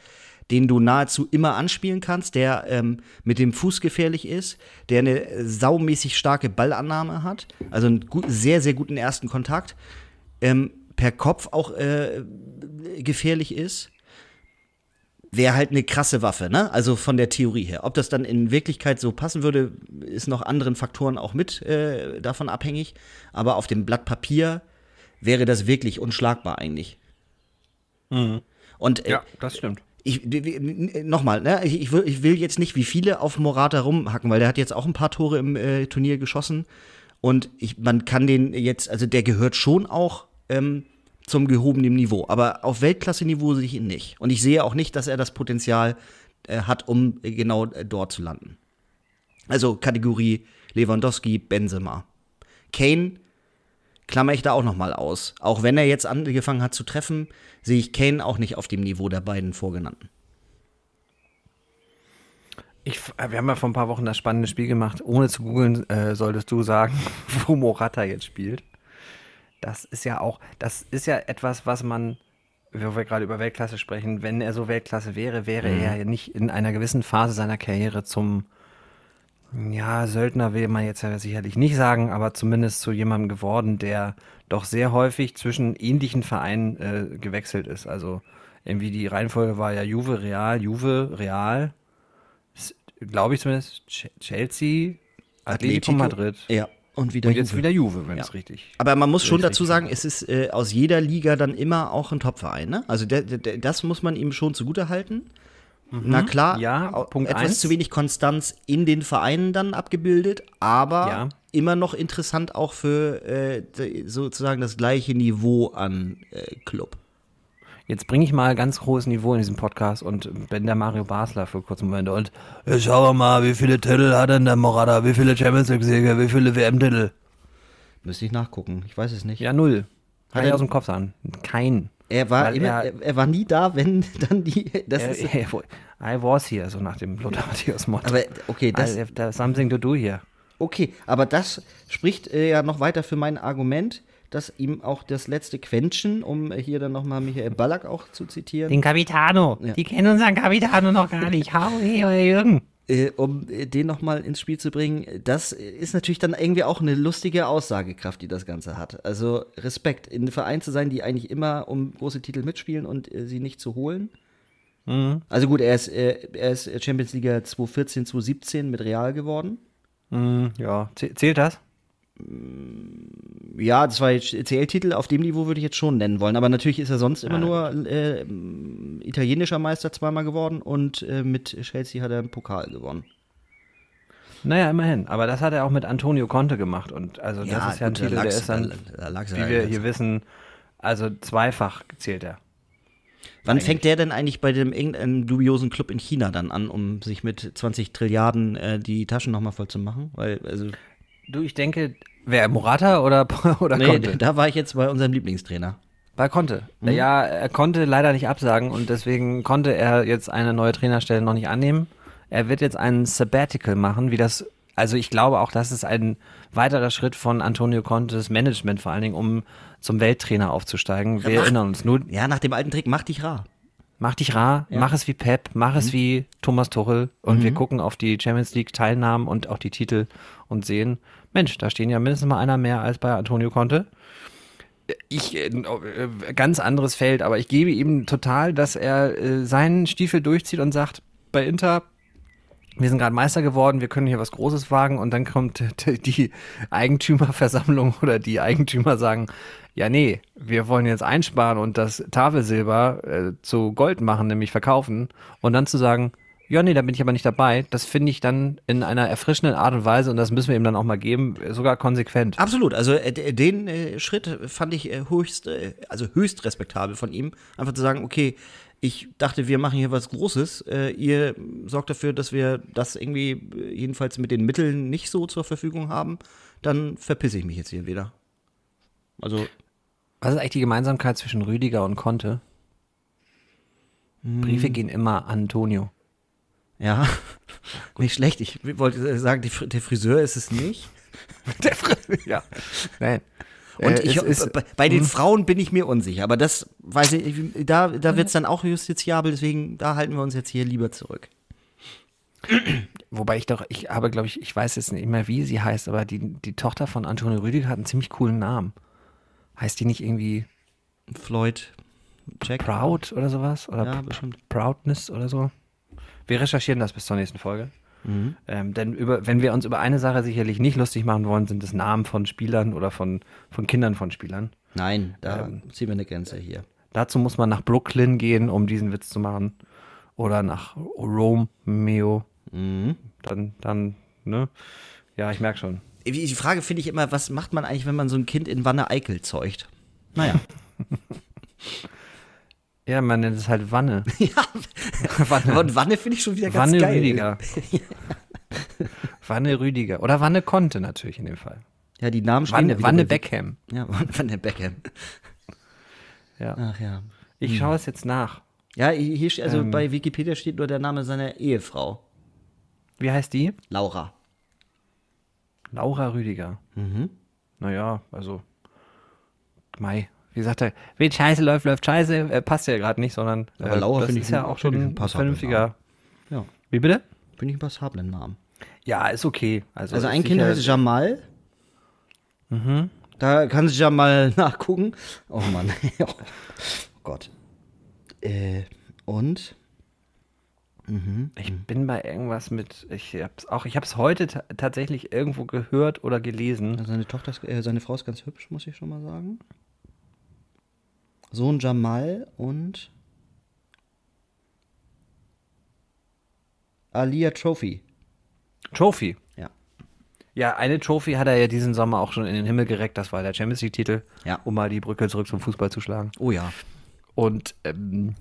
den du nahezu immer anspielen kannst, der ähm, mit dem Fuß gefährlich ist, der eine äh, saumäßig starke Ballannahme hat, also einen gut, sehr, sehr guten ersten Kontakt, ähm, per Kopf auch äh, gefährlich ist, wäre halt eine krasse Waffe, ne? Also von der Theorie her. Ob das dann in Wirklichkeit so passen würde, ist noch anderen Faktoren auch mit äh, davon abhängig. Aber auf dem Blatt Papier wäre das wirklich unschlagbar eigentlich. Und äh, das stimmt. ich, nochmal, ne, ich, ich, will, ich will jetzt nicht wie viele auf Morata rumhacken, weil der hat jetzt auch ein paar Tore im äh, Turnier geschossen. Und ich, man kann den jetzt, also der gehört schon auch ähm, zum gehobenen Niveau. Aber auf Weltklasse-Niveau sehe ich ihn nicht. Und ich sehe auch nicht, dass er das Potenzial äh, hat, um äh, genau äh, dort zu landen. Also Kategorie Lewandowski, Benzema. Kane klammer ich da auch noch mal aus. Auch wenn er jetzt angefangen hat zu treffen, sehe ich Kane auch nicht auf dem Niveau der beiden vorgenannten. Ich, wir haben ja vor ein paar Wochen das spannende Spiel gemacht. Ohne zu googeln, äh, solltest du sagen, wo Morata jetzt spielt. Das ist ja auch, das ist ja etwas, was man, wo wir gerade über Weltklasse sprechen, wenn er so Weltklasse wäre, wäre er ja nicht in einer gewissen Phase seiner Karriere zum, ja, Söldner will man jetzt ja sicherlich nicht sagen, aber zumindest zu jemandem geworden, der doch sehr häufig zwischen ähnlichen Vereinen äh, gewechselt ist. Also irgendwie die Reihenfolge war ja Juve, Real, Juve, Real, glaube ich zumindest, Ch- Chelsea, Atletico, Madrid. Ja, und wieder Und jetzt Juve. wieder Juve, wenn Ja. es richtig. Aber man muss schon dazu sagen, es ist äh, aus jeder Liga dann immer auch ein Topverein. Ne? Also der, der, das muss man ihm schon zugute halten. Na klar, Mhm. Ja, Punkt etwas eins. zu wenig Konstanz in den Vereinen dann abgebildet, aber Ja. immer noch interessant auch für äh, sozusagen das gleiche Niveau an äh, Club. Jetzt bringe ich mal ganz hohes Niveau in diesem Podcast und bin der Mario Basler für kurze Momente. Und jetzt schauen wir mal, wie viele Titel hat denn der Morata? Wie viele Champions League-Sieger? Wie viele WM-Titel? Müsste ich nachgucken, ich weiß es nicht. Ja, null. Hat er- aus dem Kopf sagen. Kein. Er war immer, er- er, er war nie da, wenn dann die. Das Äh, ist, I was here, so nach dem Lothar Matthäus Motto. aber okay, das, I there's something to do here. Okay, aber das spricht äh, ja noch weiter für mein Argument, dass ihm auch das letzte Quäntchen, um äh, hier dann nochmal Michael Ballack auch zu zitieren, Den Capitano. Ja. Die kennen unseren Capitano noch gar nicht. Hau, hey, euer Jürgen. äh, um äh, den nochmal ins Spiel zu bringen, das ist natürlich dann irgendwie auch eine lustige Aussagekraft, die das Ganze hat. Also Respekt, in einem Verein zu sein, die eigentlich immer um große Titel mitspielen und äh, sie nicht zu holen. Mhm. Also gut, er ist, äh, er ist Champions League 2014, 2017 mit Real geworden. Mhm, ja, Zäh- zählt das? Ja, das war jetzt CL-Titel, auf dem Niveau würde ich jetzt schon nennen wollen. Aber natürlich ist er sonst immer Ja, nur äh, italienischer Meister zweimal geworden und äh, mit Chelsea hat er einen Pokal gewonnen. Naja, immerhin. Aber das hat er auch mit Antonio Conte gemacht. Und also das ist ja ein Titel, der ist dann, da, da wie ja wir hier wissen, also zweifach zählt er. Wann fängt der denn eigentlich bei dem irgendeinem dubiosen Club in China dann an, um sich mit 20 Trilliarden äh, die Taschen nochmal voll zu machen? Weil, also, Du, ich denke, wer Morata oder, oder nee, Conte? da war ich jetzt bei unserem Lieblingstrainer. Bei Conte. Mhm. Ja, er konnte leider nicht absagen und deswegen konnte er jetzt eine neue Trainerstelle noch nicht annehmen. Er wird jetzt einen Sabbatical machen, wie das, also ich glaube auch, das ist ein weiterer Schritt von Antonio Contes Management vor allen Dingen, um zum Welttrainer aufzusteigen. Wir mach- erinnern uns nur, Ja, nach dem alten Trick, mach dich rar. mach dich rar, mach es wie Pep, mach es wie Thomas Tuchel und wir gucken auf die Champions League Teilnahmen und auch die Titel und sehen, Mensch, da stehen ja mindestens mal einer mehr als bei Antonio Conte. Ich, äh, äh, ganz anderes Feld, aber ich gebe ihm total, dass er äh, seinen Stiefel durchzieht und sagt, bei Inter, wir sind gerade Meister geworden, wir können hier was Großes wagen und dann kommt die Eigentümerversammlung oder die Eigentümer sagen, ja nee, wir wollen jetzt einsparen und das Tafelsilber äh, zu Gold machen, nämlich verkaufen und dann zu sagen, ja nee, da bin ich aber nicht dabei, das finde ich dann in einer erfrischenden Art und Weise und das müssen wir ihm dann auch mal geben, sogar konsequent. Absolut, also äh, den äh, Schritt fand ich äh, höchst, äh, also höchst respektabel von ihm. Einfach zu sagen, okay, ich dachte, wir machen hier was Großes. Äh, ihr sorgt dafür, dass wir das irgendwie äh, jedenfalls mit den Mitteln nicht so zur Verfügung haben. Dann verpisse ich mich jetzt hier wieder. Also, Was ist eigentlich die Gemeinsamkeit zwischen Rüdiger und Conte? Briefe gehen immer an Antonio. Ja, nicht schlecht. Ich wollte sagen, die, der Friseur ist es nicht. Der Fr- ja. Nein. Und Äh, ich, ist, bei, bei den Frauen bin ich mir unsicher, aber das weiß ich, da, da wird es dann auch justiziabel, deswegen da halten wir uns jetzt hier lieber zurück. wobei ich doch, ich habe, glaube ich, ich weiß jetzt nicht mehr, wie sie heißt, aber die, die Tochter von Antonio Rüdiger hat einen ziemlich coolen Namen. Heißt die nicht irgendwie Floyd, Jack. Proud oder sowas? Oder Ja, bestimmt. Proudness oder so? Wir recherchieren das bis zur nächsten Folge. Mhm. Ähm, denn über, wenn wir uns über eine Sache sicherlich nicht lustig machen wollen, sind es Namen von Spielern oder von, von Kindern von Spielern. Nein, da Ähm. ziehen wir eine Grenze hier. Dazu muss man nach Brooklyn gehen, um diesen Witz zu machen. Oder nach Romeo. Mhm. Dann, dann, ne? Ja, ich merke schon. Die Frage finde ich immer, was macht man eigentlich, wenn man so ein Kind in Wanne Eickel zeugt? Naja. Ja, man nennt es halt Wanne. ja, Wanne, und Wanne finde ich schon wieder ganz Wanne geil. Rüdiger. Wanne Rüdiger. Oder Wanne Conte natürlich in dem Fall. Ja, die Namen stehen Wanne, Wanne Beckham. Ja, Wanne Beckham. Ja. Ach ja. Ich schaue es jetzt nach. Ja, hier, steht- also Ähm. bei Wikipedia steht nur der Name seiner Ehefrau. Wie heißt die? Laura. Laura Rüdiger. Mhm. Naja, also. Mai. Wie sagt er, wenn Scheiße läuft, läuft Scheiße, äh, passt ja gerade nicht, sondern Aber äh, Laura das finde ich ist ja auch schon ein vernünftiger. Ja, Wie bitte? finde ich einen passablen Namen. Ja, ist okay. Also, Also ist ein Kind heißt Jamal. Da kann sich ja mal nachgucken. Oh Mann. oh Gott. Äh, und? Ich bin bei irgendwas mit, ich hab's auch, ich hab's heute ta tatsächlich irgendwo gehört oder gelesen. Seine Tochter, ist, äh, seine Frau ist ganz hübsch, muss ich schon mal sagen. Sohn Jamal und Alia Trophy. Trophy. Ja. Ja, eine Trophy hat er ja diesen Sommer auch schon in den Himmel gereckt, das war der Champions League-Titel, Ja. um mal die Brücke zurück zum Fußball zu schlagen. Oh ja. Und ähm,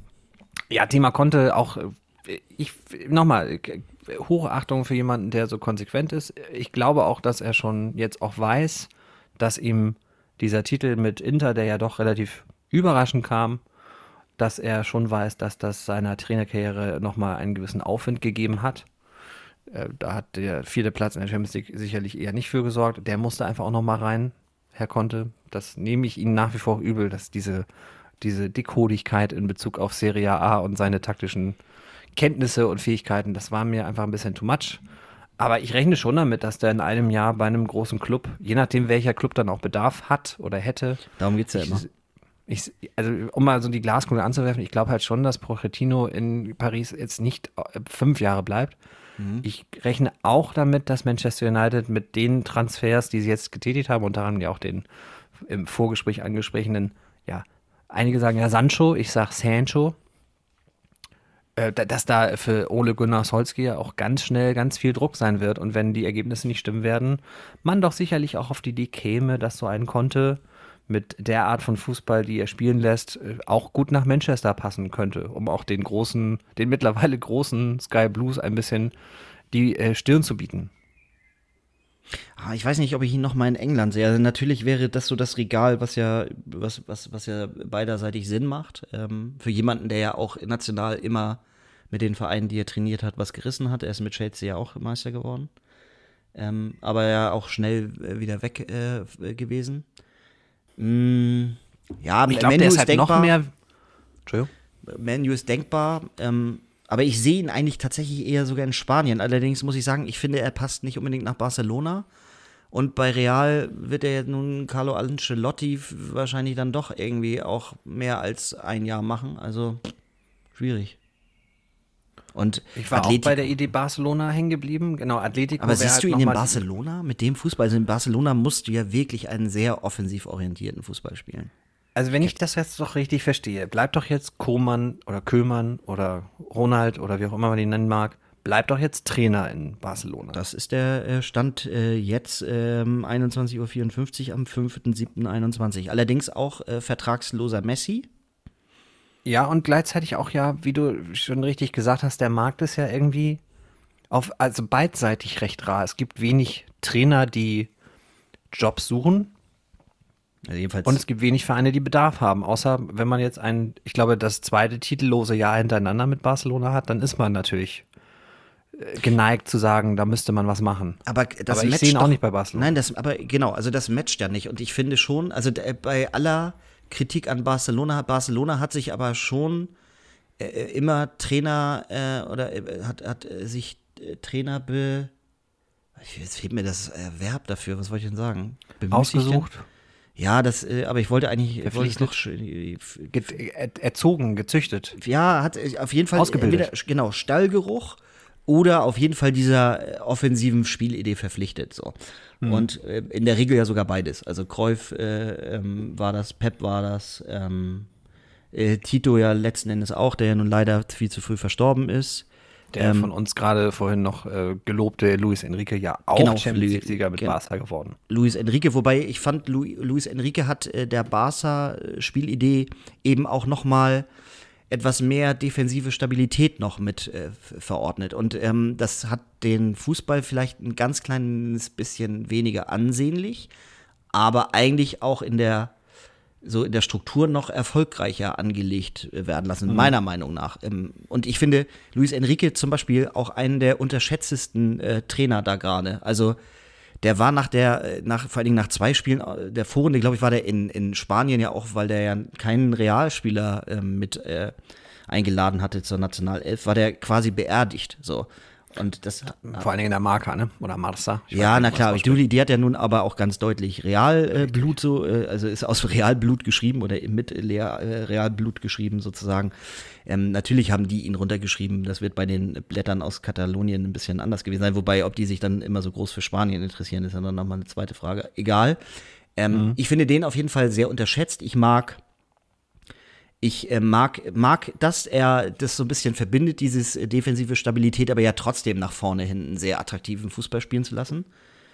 ja, Thema konnte auch, äh, ich nochmal, äh, Hochachtung für jemanden, der so konsequent ist. Ich glaube auch, dass er schon jetzt auch weiß, dass ihm dieser Titel mit Inter, der ja doch relativ überraschend kam, dass er schon weiß, dass das seiner Trainerkarriere nochmal einen gewissen Aufwind gegeben hat. Äh, Da hat der vierte Platz in der Champions League sicherlich eher nicht für gesorgt. Der musste einfach auch nochmal rein, Herr Conte. Das nehme ich Ihnen nach wie vor übel, dass diese, diese Dickhodigkeit in Bezug auf Serie A und seine taktischen Kenntnisse und Fähigkeiten, das war mir einfach ein bisschen too much. Aber ich rechne schon damit, dass der in einem Jahr bei einem großen Club, je nachdem welcher Club dann auch Bedarf hat oder hätte, Darum geht es ja immer. Ich, also, um mal so die Glaskugel anzuwerfen, ich glaube halt schon, dass Pochettino in Paris jetzt nicht äh, fünf Jahre bleibt. Mhm. Ich rechne auch damit, dass Manchester United mit den Transfers, die sie jetzt getätigt haben, unter anderem ja auch den im Vorgespräch angesprochenen, ja, einige sagen ja Sancho, ich sage Sancho, äh, dass da für Ole Gunnar Solskjaer auch ganz schnell ganz viel Druck sein wird und wenn die Ergebnisse nicht stimmen werden, man doch sicherlich auch auf die Idee käme, dass so ein Konte mit der Art von Fußball, die er spielen lässt, äh, auch gut nach Manchester passen könnte, um auch den großen, den mittlerweile großen Sky Blues ein bisschen die äh, Stirn zu bieten. Ah, ich weiß nicht, ob ich ihn noch mal in England sehe. Also natürlich wäre das so das Regal, was ja, was, was, was ja beiderseitig Sinn macht. Ähm, für jemanden, der ja auch national immer mit den Vereinen, die er trainiert hat, was gerissen hat. Er ist mit Chelsea ja auch Meister geworden. Ähm, aber ja auch schnell äh, wieder weg äh, gewesen. Mm, ja, ich glaube, der ist halt denkbar. noch mehr. Entschuldigung. Manu ist denkbar. Ähm, aber ich sehe ihn eigentlich tatsächlich eher sogar in Spanien. Allerdings muss ich sagen, ich finde, er passt nicht unbedingt nach Barcelona. Und bei Real wird er nun Carlo Ancelotti wahrscheinlich dann doch irgendwie auch mehr als ein Jahr machen. Also schwierig. Und ich war Atletico. auch bei der Idee Barcelona hängen geblieben. Genau, Atletico. Aber siehst halt du ihn in Barcelona mit dem Fußball? Also in Barcelona musst du ja wirklich einen sehr offensiv orientierten Fußball spielen. Also wenn ich das jetzt doch richtig verstehe, bleibt doch jetzt Koman oder Kömann oder Ronald oder wie auch immer man ihn nennen mag, bleibt doch jetzt Trainer in Barcelona. Das ist der äh, Stand äh, jetzt ähm, 21.54 Uhr am 5.7.21. Allerdings auch äh, vertragsloser Messi. Ja, und gleichzeitig auch ja, wie du schon richtig gesagt hast, der Markt ist ja irgendwie auf, also beidseitig recht rar. Es gibt wenig Trainer, die Jobs suchen. Also und es gibt wenig Vereine, die Bedarf haben. Außer wenn man jetzt ein, ich glaube, das zweite titellose Jahr hintereinander mit Barcelona hat, dann ist man natürlich äh, geneigt zu sagen, da müsste man was machen. Aber das aber ich sehe ihn auch nicht bei Barcelona. Nein, das, aber genau, also das matcht ja nicht. Und ich finde schon, also bei aller Kritik an Barcelona. Barcelona hat sich aber schon äh, äh immer Trainer äh, oder äh, hat, hat äh, sich äh, Trainer be. Jetzt fehlt mir das Verb dafür, was wollte ich denn sagen? Ausgesucht. Ja, das, aber ich wollte eigentlich wollte noch erzogen, gezüchtet. Ja, hat auf jeden Fall ausgebildet. Entweder, genau Stallgeruch oder auf jeden Fall dieser offensiven Spielidee verpflichtet. So. Mhm. Und äh, in der Regel ja sogar beides. Also Kreuf äh, ähm, war das, Pep war das, ähm, äh, Tito ja letzten Endes auch, der ja nun leider viel zu früh verstorben ist. Der ähm, von uns gerade vorhin noch äh, gelobte Luis Enrique ja auch genau, Champions League-Sieger mit genau. Barca geworden. Luis Enrique, wobei ich fand, Lu Luis Enrique hat äh, der Barca-Spielidee eben auch noch mal etwas mehr defensive Stabilität noch mit äh, verordnet. Und ähm, das hat den Fußball vielleicht ein ganz kleines bisschen weniger ansehnlich, aber eigentlich auch in der so in der Struktur noch erfolgreicher angelegt werden lassen, mhm. meiner Meinung nach. Ähm, und ich finde Luis Enrique zum Beispiel auch einen der unterschätztesten äh, Trainer da gerade. Also der war nach der, nach, vor allen Dingen nach zwei Spielen äh, der Vorrunde, glaube ich, war der in, in Spanien ja auch, weil der ja keinen Realspieler äh, mit äh, eingeladen hatte zur Nationalelf, war der quasi beerdigt. So. Und das vor allen Dingen in der Marca, ne? Oder Marsa. ja, na klar. Die, die hat ja nun aber auch ganz deutlich Realblut äh, so, äh, also ist aus Realblut geschrieben oder mit Leer, äh, Realblut geschrieben sozusagen. Ähm, natürlich haben die ihn runtergeschrieben. Das wird bei den Blättern aus Katalonien ein bisschen anders gewesen sein. Wobei, ob die sich dann immer so groß für Spanien interessieren, ist ja dann nochmal eine zweite Frage. Egal. Ähm, mhm. Ich finde den auf jeden Fall sehr unterschätzt. Ich mag ich äh, mag, mag, dass er das so ein bisschen verbindet, dieses äh, defensive Stabilität, aber ja trotzdem nach vorne hin einen sehr attraktiven Fußball spielen zu lassen.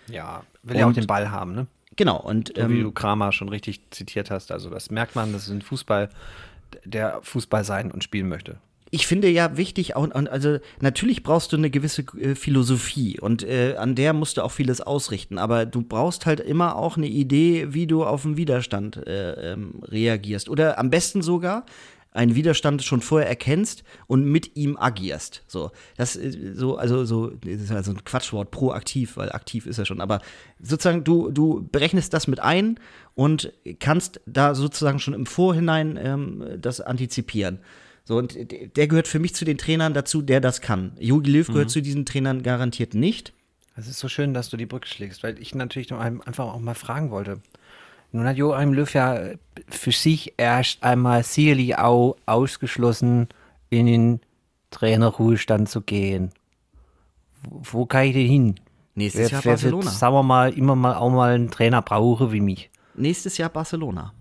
Ja, will ja auch den Ball haben, ne? Genau. Und, so wie ähm, du Kramer schon richtig zitiert hast. Also das merkt man, das ist ein Fußball, der Fußball sein und spielen möchte ich finde ja wichtig, auch, also natürlich brauchst du eine gewisse äh, Philosophie und äh, an der musst du auch vieles ausrichten, aber du brauchst halt immer auch eine Idee, wie du auf den Widerstand äh, ähm, reagierst. Oder am besten sogar einen Widerstand schon vorher erkennst und mit ihm agierst. So, das ist so, also so, das ist also ein Quatschwort, proaktiv, weil aktiv ist er schon, aber sozusagen du, du berechnest das mit ein und kannst da sozusagen schon im Vorhinein ähm, das antizipieren. So, und der gehört für mich zu den Trainern dazu, der das kann. Jogi Löw gehört mhm. zu diesen Trainern garantiert nicht. Es ist so schön, dass du die Brücke schlägst, weil ich natürlich einfach auch mal fragen wollte. Nun hat Joachim Löw ja für sich erst einmal sicherlich auch ausgeschlossen, in den Trainerruhestand zu gehen. Wo, kann ich denn hin? Nächstes Wer- Jahr wer wird, Barcelona. sagen wir mal, immer mal auch mal einen Trainer brauche wie mich. Nächstes Jahr Barcelona.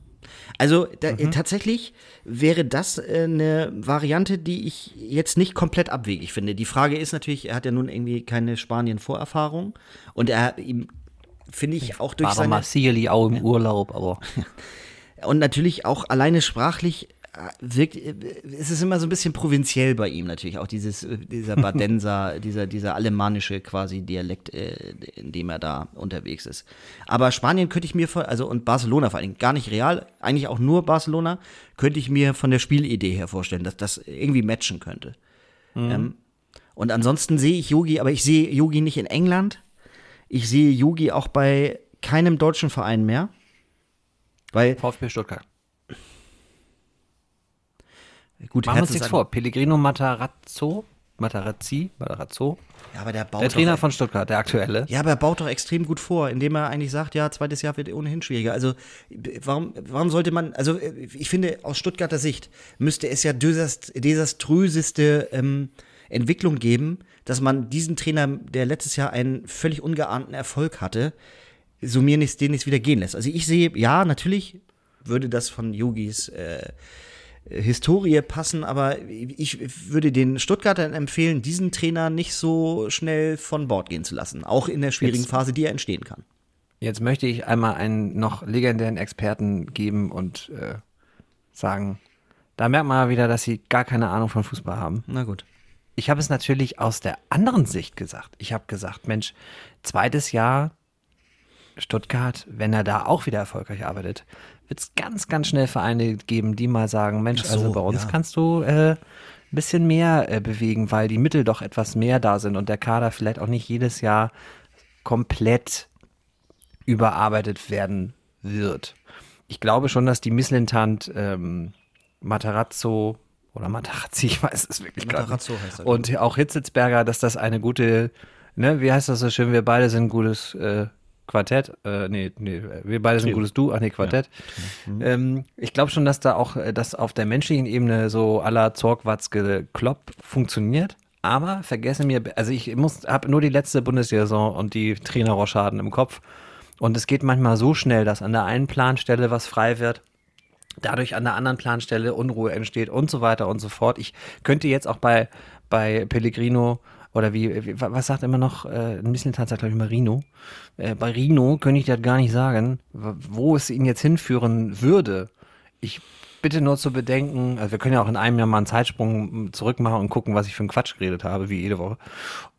Also da, Mhm. tatsächlich wäre das äh, eine Variante, die ich jetzt nicht komplett abwegig finde. Die Frage ist natürlich, er hat ja nun irgendwie keine Spanien-Vorerfahrung und er ihm finde ich auch durch War seine sicherlich auch im Urlaub, aber und natürlich auch alleine sprachlich wirkt, es ist immer so ein bisschen provinziell bei ihm natürlich, auch dieses, äh, dieser Badenser, dieser, dieser alemannische quasi Dialekt, äh, in dem er da unterwegs ist. Aber Spanien könnte ich mir, vor, also und Barcelona vor allen Dingen, gar nicht real, eigentlich auch nur Barcelona, könnte ich mir von der Spielidee her vorstellen, dass das irgendwie matchen könnte. Ähm, und ansonsten sehe ich Yogi, aber ich sehe Yogi nicht in England. Ich sehe Yogi auch bei keinem deutschen Verein mehr. Weil, VfB Stuttgart. Gut, Machen wir uns nichts vor. Pellegrino Matarazzo, Matarazzi, Matarazzo, Ja, aber der baut der Trainer doch, von Stuttgart, der aktuelle. Ja, aber er baut doch extrem gut vor, indem er eigentlich sagt, ja, zweites Jahr wird ohnehin schwieriger. Also warum, warum sollte man, also äh, ich finde, aus Stuttgarter Sicht müsste es ja desast, desaströseste ähm, Entwicklung geben, dass man diesen Trainer, der letztes Jahr einen völlig ungeahnten Erfolg hatte, so mir nicht, den nicht wieder gehen lässt. Also ich sehe, ja, natürlich würde das von Yogis äh, Historie passen, aber ich würde den Stuttgartern empfehlen, diesen Trainer nicht so schnell von Bord gehen zu lassen, auch in der schwierigen Jetzt- Phase, die er entstehen kann. Jetzt möchte ich einmal einen noch legendären Experten geben und äh, sagen, da merkt man mal wieder, dass sie gar keine Ahnung von Fußball haben. Na gut. Ich habe es natürlich aus der anderen Sicht gesagt. Ich habe gesagt, Mensch, zweites Jahr Stuttgart, wenn er da auch wieder erfolgreich arbeitet, wird es ganz, ganz schnell Vereine geben, die mal sagen, Mensch, Ach so, also bei uns ja. kannst du äh, ein bisschen mehr äh, bewegen, weil die Mittel doch etwas mehr da sind und der Kader vielleicht auch nicht jedes Jahr komplett überarbeitet werden wird. Ich glaube schon, dass die Misslintant ähm, Matarazzo oder Matarazzi, ich weiß es wirklich gar nicht. Heißt er. Und auch Hitzitzberger, dass das eine gute, ne, wie heißt das so schön, wir beide sind gutes äh, Quartett, äh, nee, nee, wir beide sind ein gutes Du, ach nee, Quartett. Ähm, ich glaube schon, dass da auch äh, das auf der menschlichen Ebene so la Zorgwatzke Klopp funktioniert. Aber vergesse mir, also ich muss, habe nur die letzte Bundesliga-Saison und die Trainerrochaden im Kopf. Und es geht manchmal so schnell, dass an der einen Planstelle was frei wird, dadurch an der anderen Planstelle Unruhe entsteht und so weiter und so fort. Ich könnte jetzt auch bei, bei Pellegrino oder wie, wie was sagt immer noch, äh, ein bisschen sagt glaube ich mal Rino. Äh, bei Rino könnte ich das gar nicht sagen, wo es ihn jetzt hinführen würde. Ich bitte nur zu bedenken, also wir können ja auch in einem Jahr mal einen Zeitsprung zurück machen und gucken, was ich für einen Quatsch geredet habe, wie jede Woche.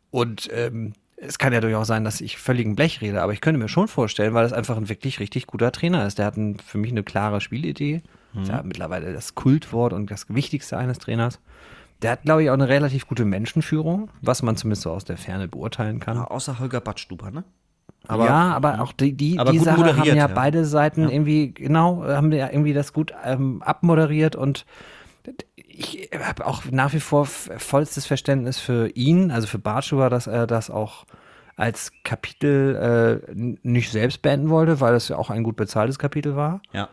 Und ähm, es kann ja durchaus sein, dass ich völligen Blech rede, aber ich könnte mir schon vorstellen, weil das einfach ein wirklich richtig guter Trainer ist. Der hat ein, für mich eine klare Spielidee. Ist ja mittlerweile das Kultwort und das Wichtigste eines Trainers. Der hat, glaube ich, auch eine relativ gute Menschenführung, was man zumindest so aus der Ferne beurteilen kann. Ja, außer Holger Badstuber, ne? ja, aber auch die, die, Aber die Sache haben ja, ja. beide Seiten irgendwie, genau, haben ja irgendwie das gut ähm, abmoderiert und ich habe auch nach wie vor vollstes Verständnis für ihn, also für Bartschuber, dass er das auch als Kapitel äh, nicht selbst beenden wollte, weil es ja auch ein gut bezahltes Kapitel war. Ja.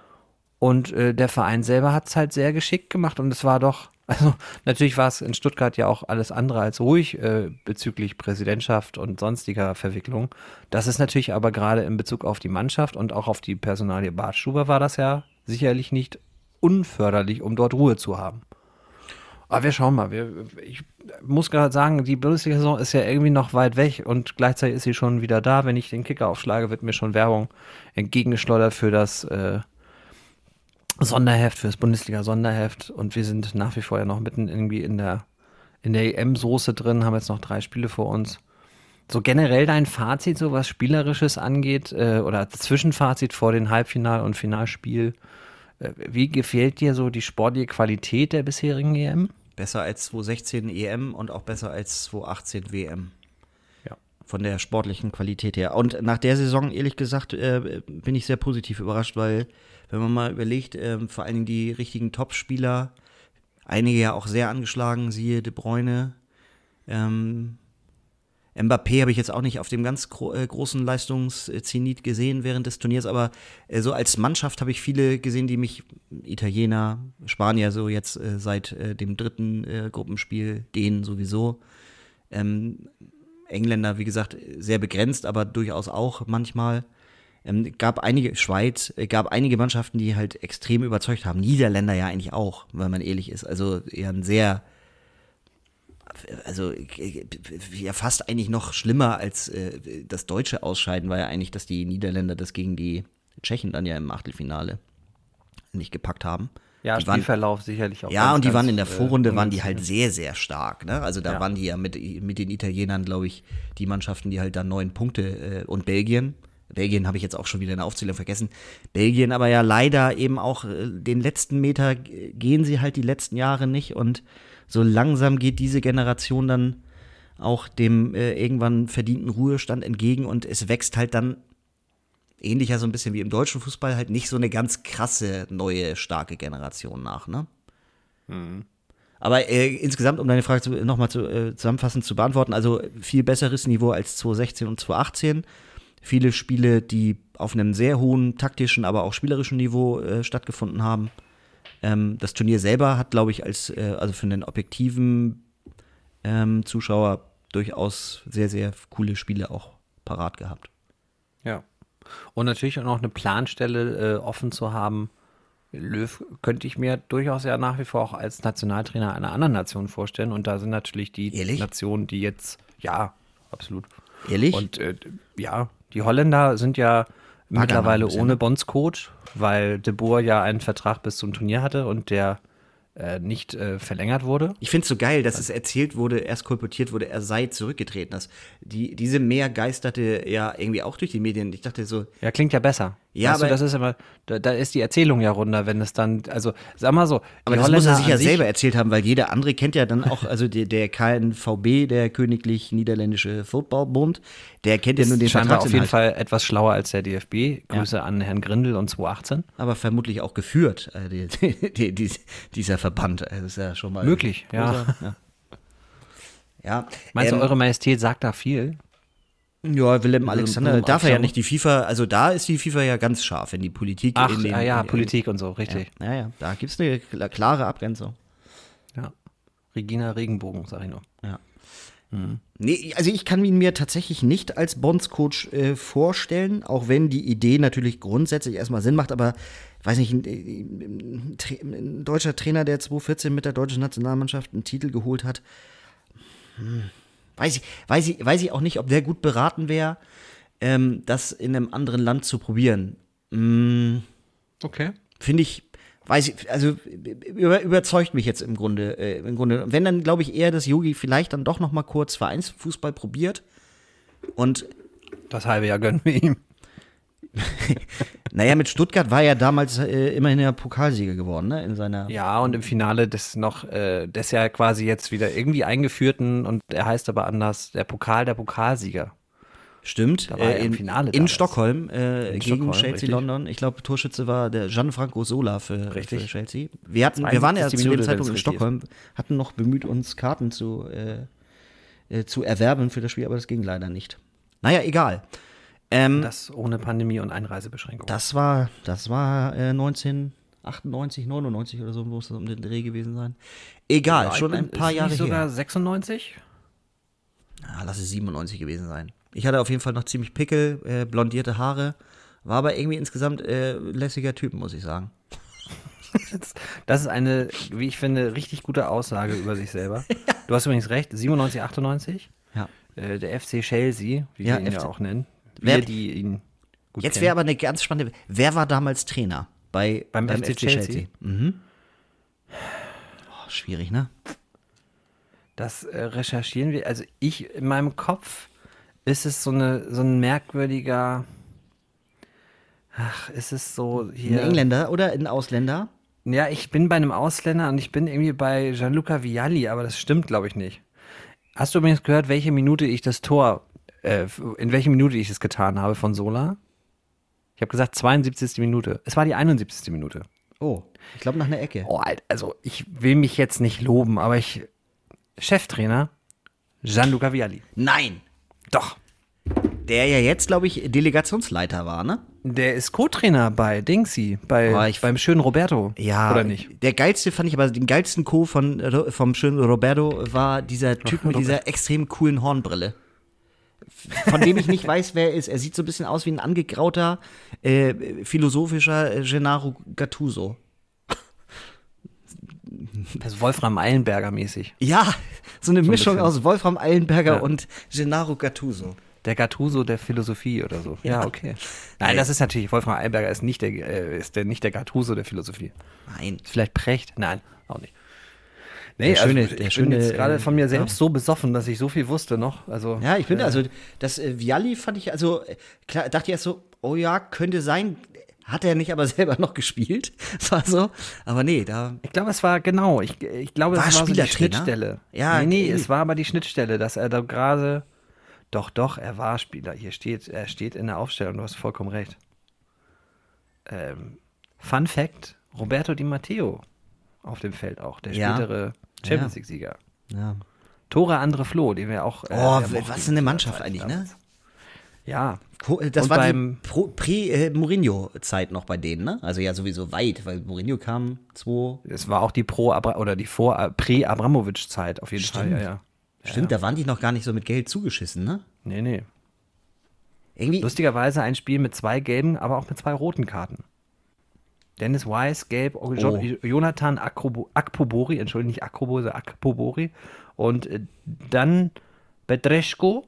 Und äh, der Verein selber hat es halt sehr geschickt gemacht und es war doch, also natürlich war es in Stuttgart ja auch alles andere als ruhig äh, bezüglich Präsidentschaft und sonstiger Verwicklung. Das ist natürlich aber gerade in Bezug auf die Mannschaft und auch auf die Personalie Bartschuber war das ja sicherlich nicht unförderlich, um dort Ruhe zu haben. Aber wir schauen mal. Wir, ich muss gerade sagen, die Bundesliga-Saison ist ja irgendwie noch weit weg und gleichzeitig ist sie schon wieder da. Wenn ich den Kicker aufschlage, wird mir schon Werbung entgegengeschleudert für das äh, Sonderheft, für das Bundesliga-Sonderheft. Und wir sind nach wie vor ja noch mitten irgendwie in der, in der EM-Soße drin, haben jetzt noch drei Spiele vor uns. So generell dein Fazit, so was Spielerisches angeht, äh, oder Zwischenfazit vor dem Halbfinal- und Finalspiel. Äh, wie gefällt dir so die sportliche Qualität der bisherigen EM? Besser als 2016 EM und auch besser als 2018 WM. Ja. Von der sportlichen Qualität her. Und nach der Saison, ehrlich gesagt, äh, bin ich sehr positiv überrascht, weil, wenn man mal überlegt, ähm, vor allen Dingen die richtigen Top-Spieler, einige ja auch sehr angeschlagen, siehe De Bruyne, ähm, Mbappé habe ich jetzt auch nicht auf dem ganz gro äh, großen Leistungszenit gesehen während des Turniers, aber äh, so als Mannschaft habe ich viele gesehen, die mich, Italiener, Spanier, so jetzt äh, seit äh, dem dritten äh, Gruppenspiel, denen sowieso. Ähm, Engländer, wie gesagt, sehr begrenzt, aber durchaus auch manchmal. Ähm, gab einige, Schweiz, äh, gab einige Mannschaften, die halt extrem überzeugt haben. Niederländer ja eigentlich auch, wenn man ehrlich ist. Also eher ein sehr also ja fast eigentlich noch schlimmer als äh, das deutsche Ausscheiden war ja eigentlich, dass die Niederländer das gegen die Tschechen dann ja im Achtelfinale nicht gepackt haben. Ja, die waren, Spielverlauf sicherlich auch. Ja, und die waren in der äh, Vorrunde waren die halt sehr, sehr stark. Ne? Also da Ja. waren die ja mit, mit den Italienern, glaube ich, die Mannschaften, die halt da neun Punkte äh, und Belgien. Belgien habe ich jetzt auch schon wieder in der Aufzählung vergessen. Belgien aber ja leider eben auch äh, den letzten Meter gehen sie halt die letzten Jahre nicht und so langsam geht diese Generation dann auch dem äh, irgendwann verdienten Ruhestand entgegen und es wächst halt dann ähnlicher so ein bisschen wie im deutschen Fußball halt nicht so eine ganz krasse neue starke Generation nach, ne? Aber äh, insgesamt, um deine Frage nochmal zu, äh, zusammenfassend zu beantworten, also viel besseres Niveau als 2016 und 2018. Viele Spiele, die auf einem sehr hohen taktischen, aber auch spielerischen Niveau äh, stattgefunden haben. Ähm, das Turnier selber hat, glaube ich, als äh, also für einen objektiven ähm, Zuschauer durchaus sehr, sehr coole Spiele auch parat gehabt. Ja. Und natürlich auch noch eine Planstelle äh, offen zu haben. Löw könnte ich mir durchaus ja nach wie vor auch als Nationaltrainer einer anderen Nation vorstellen. Und da sind natürlich die Ehrlich? Nationen, die jetzt, ja, absolut. Ehrlich? Und äh, ja, die Holländer sind ja mittlerweile ein bisschen, ohne ne? Bondscoach, weil De Boer ja einen Vertrag bis zum Turnier hatte und der äh, nicht äh, verlängert wurde. Ich finde es so geil, dass es erzählt wurde, erst kolportiert wurde, er sei zurückgetreten. Das, die, diese Mehr geisterte ja irgendwie auch durch die Medien. Ich dachte so, Ja, klingt ja besser. Ja, weißt du, aber- das ist immer, da, da ist die Erzählung ja runder, wenn es dann, also sag mal so, aber das muss er sich ja an selber erzählt haben, weil jeder andere kennt ja dann auch, also der, der KNVB, der Königlich Niederländische Footballbund, der kennt ja nur den scheinbar auf jeden Fall etwas schlauer als der DFB. Grüße an Herrn Grindel und 2018. aber vermutlich auch geführt, äh, die, die, die, dieser Verband. Also Das ist ja schon mal Möglich, ja. ja. Ja, Meinst ähm, du, Eure Majestät sagt da viel? Ja, Willem Alexander darf er ja nicht die FIFA, also da ist die FIFA ja ganz scharf, wenn die Politik Ach, in den, ah, ja, in, Politik und so, richtig. Ja, ja, da gibt es eine kla- klare Abgrenzung. Ja. Regina Regenbogen, sag ich nur. Ja. Nee, also ich kann ihn mir tatsächlich nicht als Bonds-Coach äh, vorstellen, auch wenn die Idee natürlich grundsätzlich erstmal Sinn macht, aber weiß nicht, ein, ein, Tra- ein deutscher Trainer, der 2014 mit der deutschen Nationalmannschaft einen Titel geholt hat, hm, weiß, ich, weiß, ich, weiß ich auch nicht, ob der gut beraten wäre, ähm, das in einem anderen Land zu probieren. Okay. finde ich, weiß ich, also über, überzeugt mich jetzt im Grunde, äh, im Grunde. Wenn dann glaube ich eher, dass Yogi vielleicht dann doch noch mal kurz Vereinsfußball probiert und Das halbe Jahr gönnen wir ihm. naja, mit Stuttgart war er damals äh, immerhin der Pokalsieger geworden, ne, in seiner Ja, und im Finale des noch, äh, des ja quasi jetzt wieder irgendwie eingeführten und er heißt aber anders, der Pokal der Pokalsieger. Stimmt, Da war äh, im in, Finale in. Stockholm äh, In gegen Stockholm, Chelsea richtig. London. Ich glaube, Torschütze war der Gianfranco Sola für, Richtig. für Chelsea. Wir, hatten, wir waren ja 72. zu dem Zeitpunkt in Stockholm, hatten noch bemüht, uns Karten zu, äh, äh, zu erwerben für das Spiel, aber das ging leider nicht. Naja, egal. Ähm, Das ohne Pandemie und Einreisebeschränkung. Das war, das war äh, 1998, 99 oder so, muss das um den Dreh gewesen sein. Egal, Ja, schon ein paar ist Jahre nicht sogar her. 96? Ah, lass es 97 gewesen sein. Ich hatte auf jeden Fall noch ziemlich Pickel, äh, blondierte Haare, war aber irgendwie insgesamt äh, lässiger Typ, muss ich sagen. Das ist eine, wie ich finde, richtig gute Aussage über sich selber. Du hast übrigens recht, 97, 98. Ja. Äh, der FC Chelsea, wie Ja, wir ihn FC ja auch nennen. Wer- Wir, die ihn gut Jetzt wäre aber eine ganz spannende. Wer war damals Trainer bei Beim FC Chelsea? Mhm. Oh, schwierig, ne? Das äh, recherchieren wir. Also ich, in meinem Kopf ist es so, eine, so ein merkwürdiger. Ach, ist es so Ein hier. Engländer oder ein Ausländer? Ja, ich bin bei einem Ausländer und ich bin irgendwie bei Gianluca Vialli, aber das stimmt, glaube ich, nicht. Hast du übrigens gehört, welche Minute ich das Tor, äh, in welche Minute ich es getan habe von Sola? Ich habe gesagt 72. Minute. Es war die 71. Minute. Oh, ich glaube nach einer Ecke. Oh, also ich will mich jetzt nicht loben, aber ich. Cheftrainer Gianluca Vialli. Nein! Doch. Der ja jetzt, glaube ich, Delegationsleiter war, ne? Der ist Co-Trainer bei Dingsy, bei, Oh, ich- beim schönen Roberto. Ja. Oder nicht? Der geilste fand ich aber, den geilsten Co. von, Ro- vom schönen Roberto war dieser Typ mit dieser extrem coolen Hornbrille. Von dem ich nicht weiß, wer er ist. Er sieht so ein bisschen aus wie ein angegrauter, äh, philosophischer äh, Gennaro Gattuso. Das ist Wolfram Eilenberger mäßig. Ja, so eine Mischung bisschen. aus Wolfram Eilenberger Ja. und Gennaro Gattuso. Der Gattuso der Philosophie oder so. Ja, okay. Nein, das ist natürlich, Wolfram Eilenberger ist nicht der, äh, ist der, nicht der Gattuso der Philosophie. Nein. Vielleicht Precht? Nein, auch nicht. Nee, Der schöne- also, der ich schöne, bin jetzt gerade äh, von mir selbst so besoffen, dass ich so viel wusste noch. Also, Ja, ich bin, äh, also, das äh, Vialli fand ich, also, äh, klar, dachte ich erst so, oh ja, könnte sein. Hat er nicht aber selber noch gespielt? War so. Aber nee, da. Ich glaube, es war genau. Ich, ich glaube, War es war so die? Schnittstelle. Ja, nee, nee, irgendwie. es war aber die Schnittstelle, dass er da gerade. Doch, doch, er war Spieler. Hier steht, er steht in der Aufstellung. Du hast vollkommen recht. Ähm, Fun Fact: Roberto Di Matteo auf dem Feld auch, der Ja. spätere Champions Ja. League-Sieger. Ja. Tore Andre Flo, den wir auch. äh, Oh, was ihn eine Mannschaft Zeit eigentlich, ne? Ja, äh, Das Und war beim- die Pro- Prä-Mourinho-Zeit noch bei denen, ne? Also ja, sowieso weit, weil Mourinho kam 2. es war auch die Pro oder die Vor äh, Prä-Abramovic-Zeit auf jeden Stimmt. Fall. Ja, ja. Stimmt, da waren die noch gar nicht so mit Geld zugeschissen, ne? Nee, nee. Irgendwie. Lustigerweise ein Spiel mit zwei gelben, aber auch mit zwei roten Karten. Dennis Weiss, gelb, Oh. jo Jonathan Akrobo Akpobori, entschuldigung, nicht Akrobose, Akpobori. Und äh, dann Bedreschko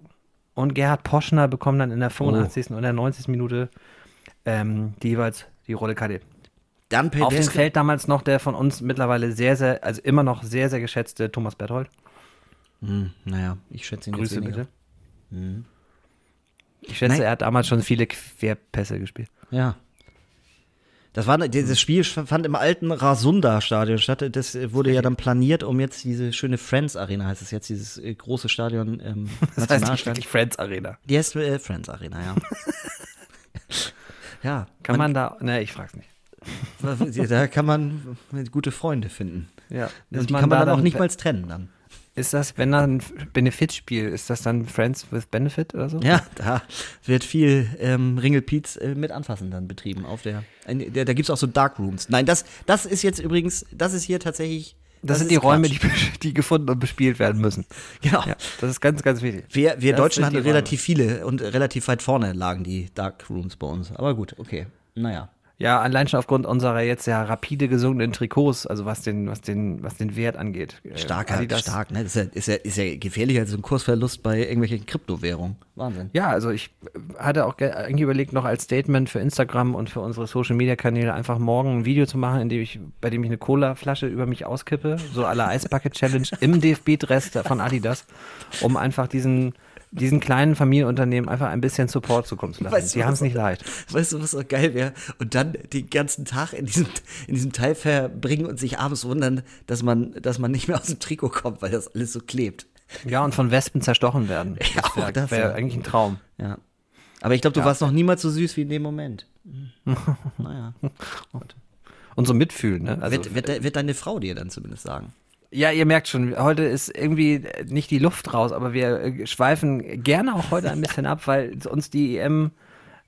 und Gerhard Poschner bekommen dann in der 85. und der 90. Minute ähm, die jeweils die rote Karte. Dann Auf dem. Feld damals noch der von uns mittlerweile sehr, sehr, also immer noch sehr, sehr geschätzte Thomas Berthold. Hm, naja, ich schätze ihn Grüße bitte. Ich schätze, Nein. er hat damals schon viele Querpässe gespielt. Ja. Das war dieses Spiel fand im alten Rasunda-Stadion statt. Das wurde ja dann planiert, um jetzt diese schöne Friends Arena, heißt es jetzt, dieses äh, große Stadion, ähm, Das heißt nicht wirklich Friends Arena. Die heißt äh, Friends Arena, ja. ja. Kann man, da, ne, ich frag's nicht. Da kann man gute Freunde finden. Ja. Und die kann man dann auch nicht mal trennen dann. Ist das, wenn dann ein Benefitspiel, ist das dann Friends with Benefit oder so? Ja, da wird viel ähm, Ringelpiez äh, mit Anfassen dann betrieben auf der. ein- der da gibt es auch so Dark Rooms. Nein, das, das ist jetzt übrigens, das ist hier tatsächlich. Das, sind ist die Räume, die, die gefunden und bespielt werden müssen. Genau. Ja, das ist ganz, ganz wichtig. Wir, wir Das Deutschen sind hatten Räume. relativ viele und relativ weit vorne lagen die Dark Rooms bei uns. Aber gut, okay. Naja. Ja, allein schon aufgrund unserer jetzt ja rapide gesunkenen Trikots, also was den, was den, was den Wert angeht. Äh, Stark, Adidas- stark, ne? Das ist ja, ist, ja, ist ja gefährlicher als so ein Kursverlust bei irgendwelchen Kryptowährungen. Wahnsinn. Ja, also ich hatte auch ge- eigentlich überlegt, noch als Statement für Instagram und für unsere Social Media Kanäle einfach morgen ein Video zu machen, in dem ich, bei dem ich eine Cola-Flasche über mich auskippe, so aller Eisbucket Challenge im DFB-Dress von Adidas, um einfach diesen, diesen kleinen Familienunternehmen einfach ein bisschen Support zukommen zu lassen. Weißt du, Die haben es nicht leicht. Weißt du, was so geil wäre? Und dann den ganzen Tag in diesem, in diesem Teil verbringen und sich abends wundern, dass man, dass man nicht mehr aus dem Trikot kommt, weil das alles so klebt. Ja, und von Wespen zerstochen werden. Ja, Das wäre auch wär ja. eigentlich ein Traum. Ja. Aber ich glaube, du Ja. warst noch niemals so süß wie in dem Moment. naja. Und so mitfühlen, ne? Also, wird, wird, wird deine Frau dir dann zumindest sagen. Ja, ihr merkt schon, heute ist irgendwie nicht die Luft raus, aber wir äh, schweifen gerne auch heute ein bisschen ab, weil uns die EM,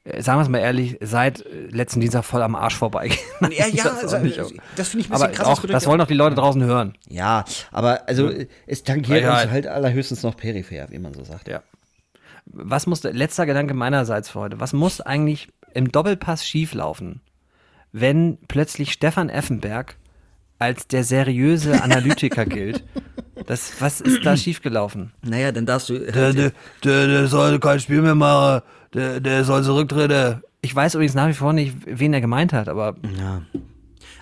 äh, sagen wir es mal ehrlich, seit äh, letzten Dienstag voll am Arsch vorbeigeht. Ja, ja, das, also, das finde ich ein bisschen aber krass. auch, das wollen auch die Leute draußen hören. Ja, aber also es tangiert Ja, uns ja. halt allerhöchstens noch peripher, wie man so sagt. Ja. Was muss, letzter Gedanke meinerseits für heute, was muss eigentlich im Doppelpass schieflaufen, wenn plötzlich Stefan Effenberg als der seriöse Analytiker gilt? Das, was ist da schiefgelaufen? Naja, dann darfst du. Der, der, der, der soll kein Spiel mehr machen. Der, der soll zurücktreten. Ich weiß übrigens nach wie vor nicht, wen er gemeint hat, aber ja.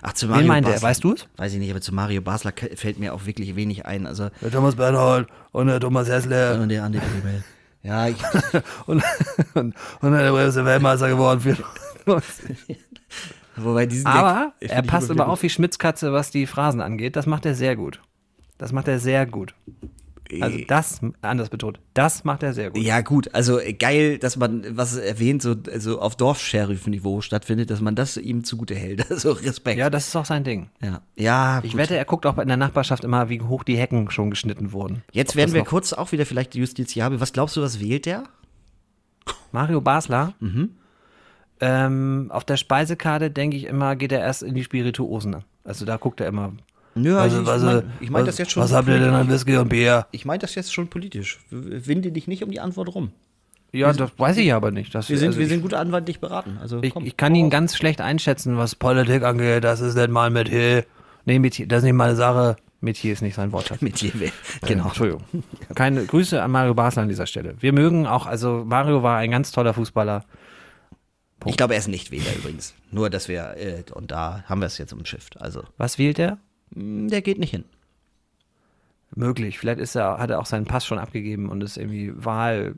Ach, zu wen Mario er? Basler. Weißt du es? Weiß ich nicht, aber zu Mario Basler fällt mir auch wirklich wenig ein. Also, Der Thomas Bernhold und der Thomas Hessler und der Andi Priebel. Ja, ich, und, und, und der ist der Weltmeister geworden. Für wobei diesen aber Gag er passt immer auf wie Schmitzkatze, was die Phrasen angeht. Das macht er sehr gut. Das macht er sehr gut. Also das, anders betont, das macht er sehr gut. Ja, gut, also äh, geil, dass man, was er erwähnt, so also auf Dorfsheriff-Niveau stattfindet, dass man das ihm zugute hält. Also Respekt. Ja, das ist auch sein Ding. ja. ja Ich gut. wette, er guckt auch in der Nachbarschaft immer, wie hoch die Hecken schon geschnitten wurden. Jetzt Ob werden wir kurz auch wieder vielleicht justiziabel. Was glaubst du, was wählt der? Mario Basler. Mhm. Ähm, auf der Speisekarte denke ich immer, geht er erst in die Spirituosen. Also da guckt er immer. Ja, Also, ich was, mein- äh, ich mein das jetzt schon Was habt ihr denn an Whisky und Bier? Ich meine das jetzt schon politisch. Winde dich nicht um die Antwort rum. Ja, das weiß ich aber nicht. Das, Wir sind, also wir ich, sind gut anwaltlich beraten. Also ich, ich kann ihn ganz schlecht einschätzen, was Politik angeht. Das ist nicht mal mit Hill. Nee, Metier, das ist nicht meine Sache. Metier ist nicht sein mit dir will. Genau, Entschuldigung. Keine Grüße an Mario Basler an dieser Stelle. Wir mögen auch, also Mario war ein ganz toller Fußballer. Ich glaube, er ist nicht Wähler übrigens. Nur, dass wir, äh, und da haben wir es jetzt umschifft. Also, Was wählt er? mh, der geht nicht hin. Möglich. Vielleicht ist er, hat er auch seinen Pass schon abgegeben und ist irgendwie Wahl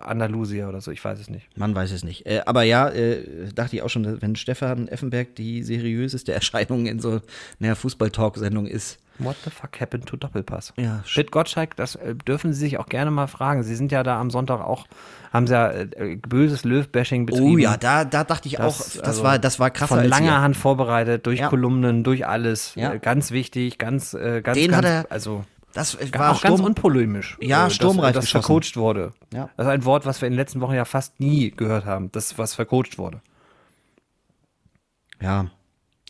Andalusia oder so. Ich weiß es nicht. Man weiß es nicht. Äh, aber ja, äh, dachte ich auch schon, wenn Stefan Effenberg die seriöseste Erscheinung in so einer Fußball-Talk-Sendung ist. What the fuck happened to Doppelpass? Ja, Schmidt Gottschalk, das äh, dürfen Sie sich auch gerne mal fragen. Sie sind ja da am Sonntag auch, haben Sie ja äh, böses Löw-Bashing betrieben. Oh ja, da, da dachte ich auch, das, also war, das war krasser Von langer. Hand vorbereitet, durch Ja. Kolumnen, durch alles. Ja. Äh, ganz wichtig, ganz, äh, ganz, Den ganz, hat er- also Das war auch ganz Sturm, unpolemisch. Ja, äh, sturmreif dass, dass geschossen. vercoacht wurde. Ja. Das ist ein Wort, was wir in den letzten Wochen ja fast nie gehört haben, das, was vercoacht wurde. Ja.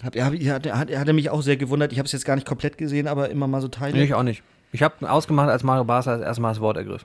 Hab, hab, hat, hat, hat er mich auch sehr gewundert. Ich habe es jetzt gar nicht komplett gesehen, aber immer mal so Teile. Ich auch nicht. Ich habe ausgemacht, als Mario Basler das erste Mal das Wort ergriff.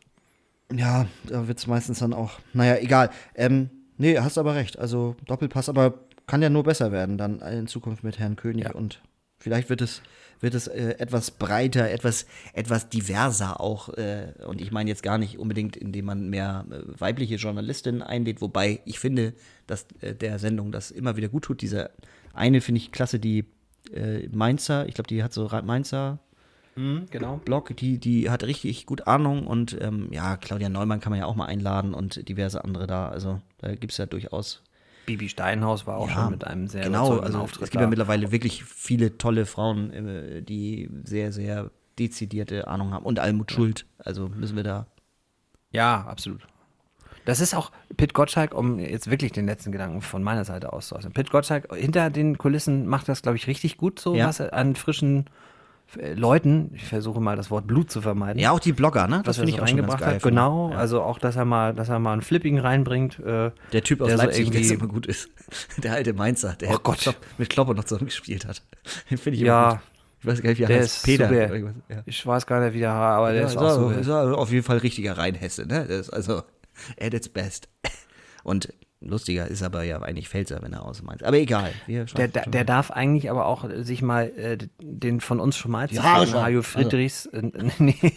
Ja, da wird es meistens dann auch. Naja, egal. Ähm, nee, hast aber recht. Also Doppelpass, aber kann ja nur besser werden dann in Zukunft mit Herrn König Ja. und vielleicht wird es wird es äh, etwas breiter, etwas etwas diverser auch. Äh, und ich meine jetzt gar nicht unbedingt, indem man mehr äh, weibliche Journalistinnen einlädt, wobei ich finde, dass äh, der Sendung das immer wieder gut tut. Diese eine finde ich klasse, die äh, Mainzer, ich glaube, die hat so Mainzer genau. Blog, die, die hat richtig gut Ahnung und ähm, ja, Claudia Neumann kann man ja auch mal einladen und diverse andere da. Also da gibt es ja durchaus. Bibi Steinhaus war auch Ja, schon mit einem sehr genau, also Auftritt es gibt ja da. mittlerweile wirklich viele tolle Frauen, äh, die sehr, sehr dezidierte Ahnung haben. Und Almut Schuld, also müssen wir da. Ja, absolut. Das ist auch Pit Gottschalk, um jetzt wirklich den letzten Gedanken von meiner Seite auszuäußern. Pit Gottschalk hinter den Kulissen macht das, glaube ich, richtig gut, so Ja. was an frischen Leuten, ich versuche mal das Wort Blut zu vermeiden. Ja, auch die Blogger, ne? was Das er finde so ich auch schon ganz reingebracht geil. hat. Genau, Ja. also auch, dass er mal, dass er mal einen Flipping reinbringt. Äh, Der Typ aus der so Leipzig, der irgendwie- immer gut ist. Der alte Mainzer, der Oh Gott. Klopp, mit Klopper noch zusammengespielt hat. Den finde ich Ja. immer gut. Ich weiß gar nicht, wie er der heißt. Peter. Ja. Ich weiß gar nicht, wie der aber der Ja, ist ist, auch so. ist auf jeden Fall richtiger Rheinhesse, ne? Das ist also at its best. Und lustiger ist aber ja eigentlich Pfälzer, wenn er aus Mainz. Aber egal. Wir Der, der, der darf eigentlich aber auch sich mal äh, den von uns schon mal zitierten schneiden. Hajo Friedrichs, äh, nee,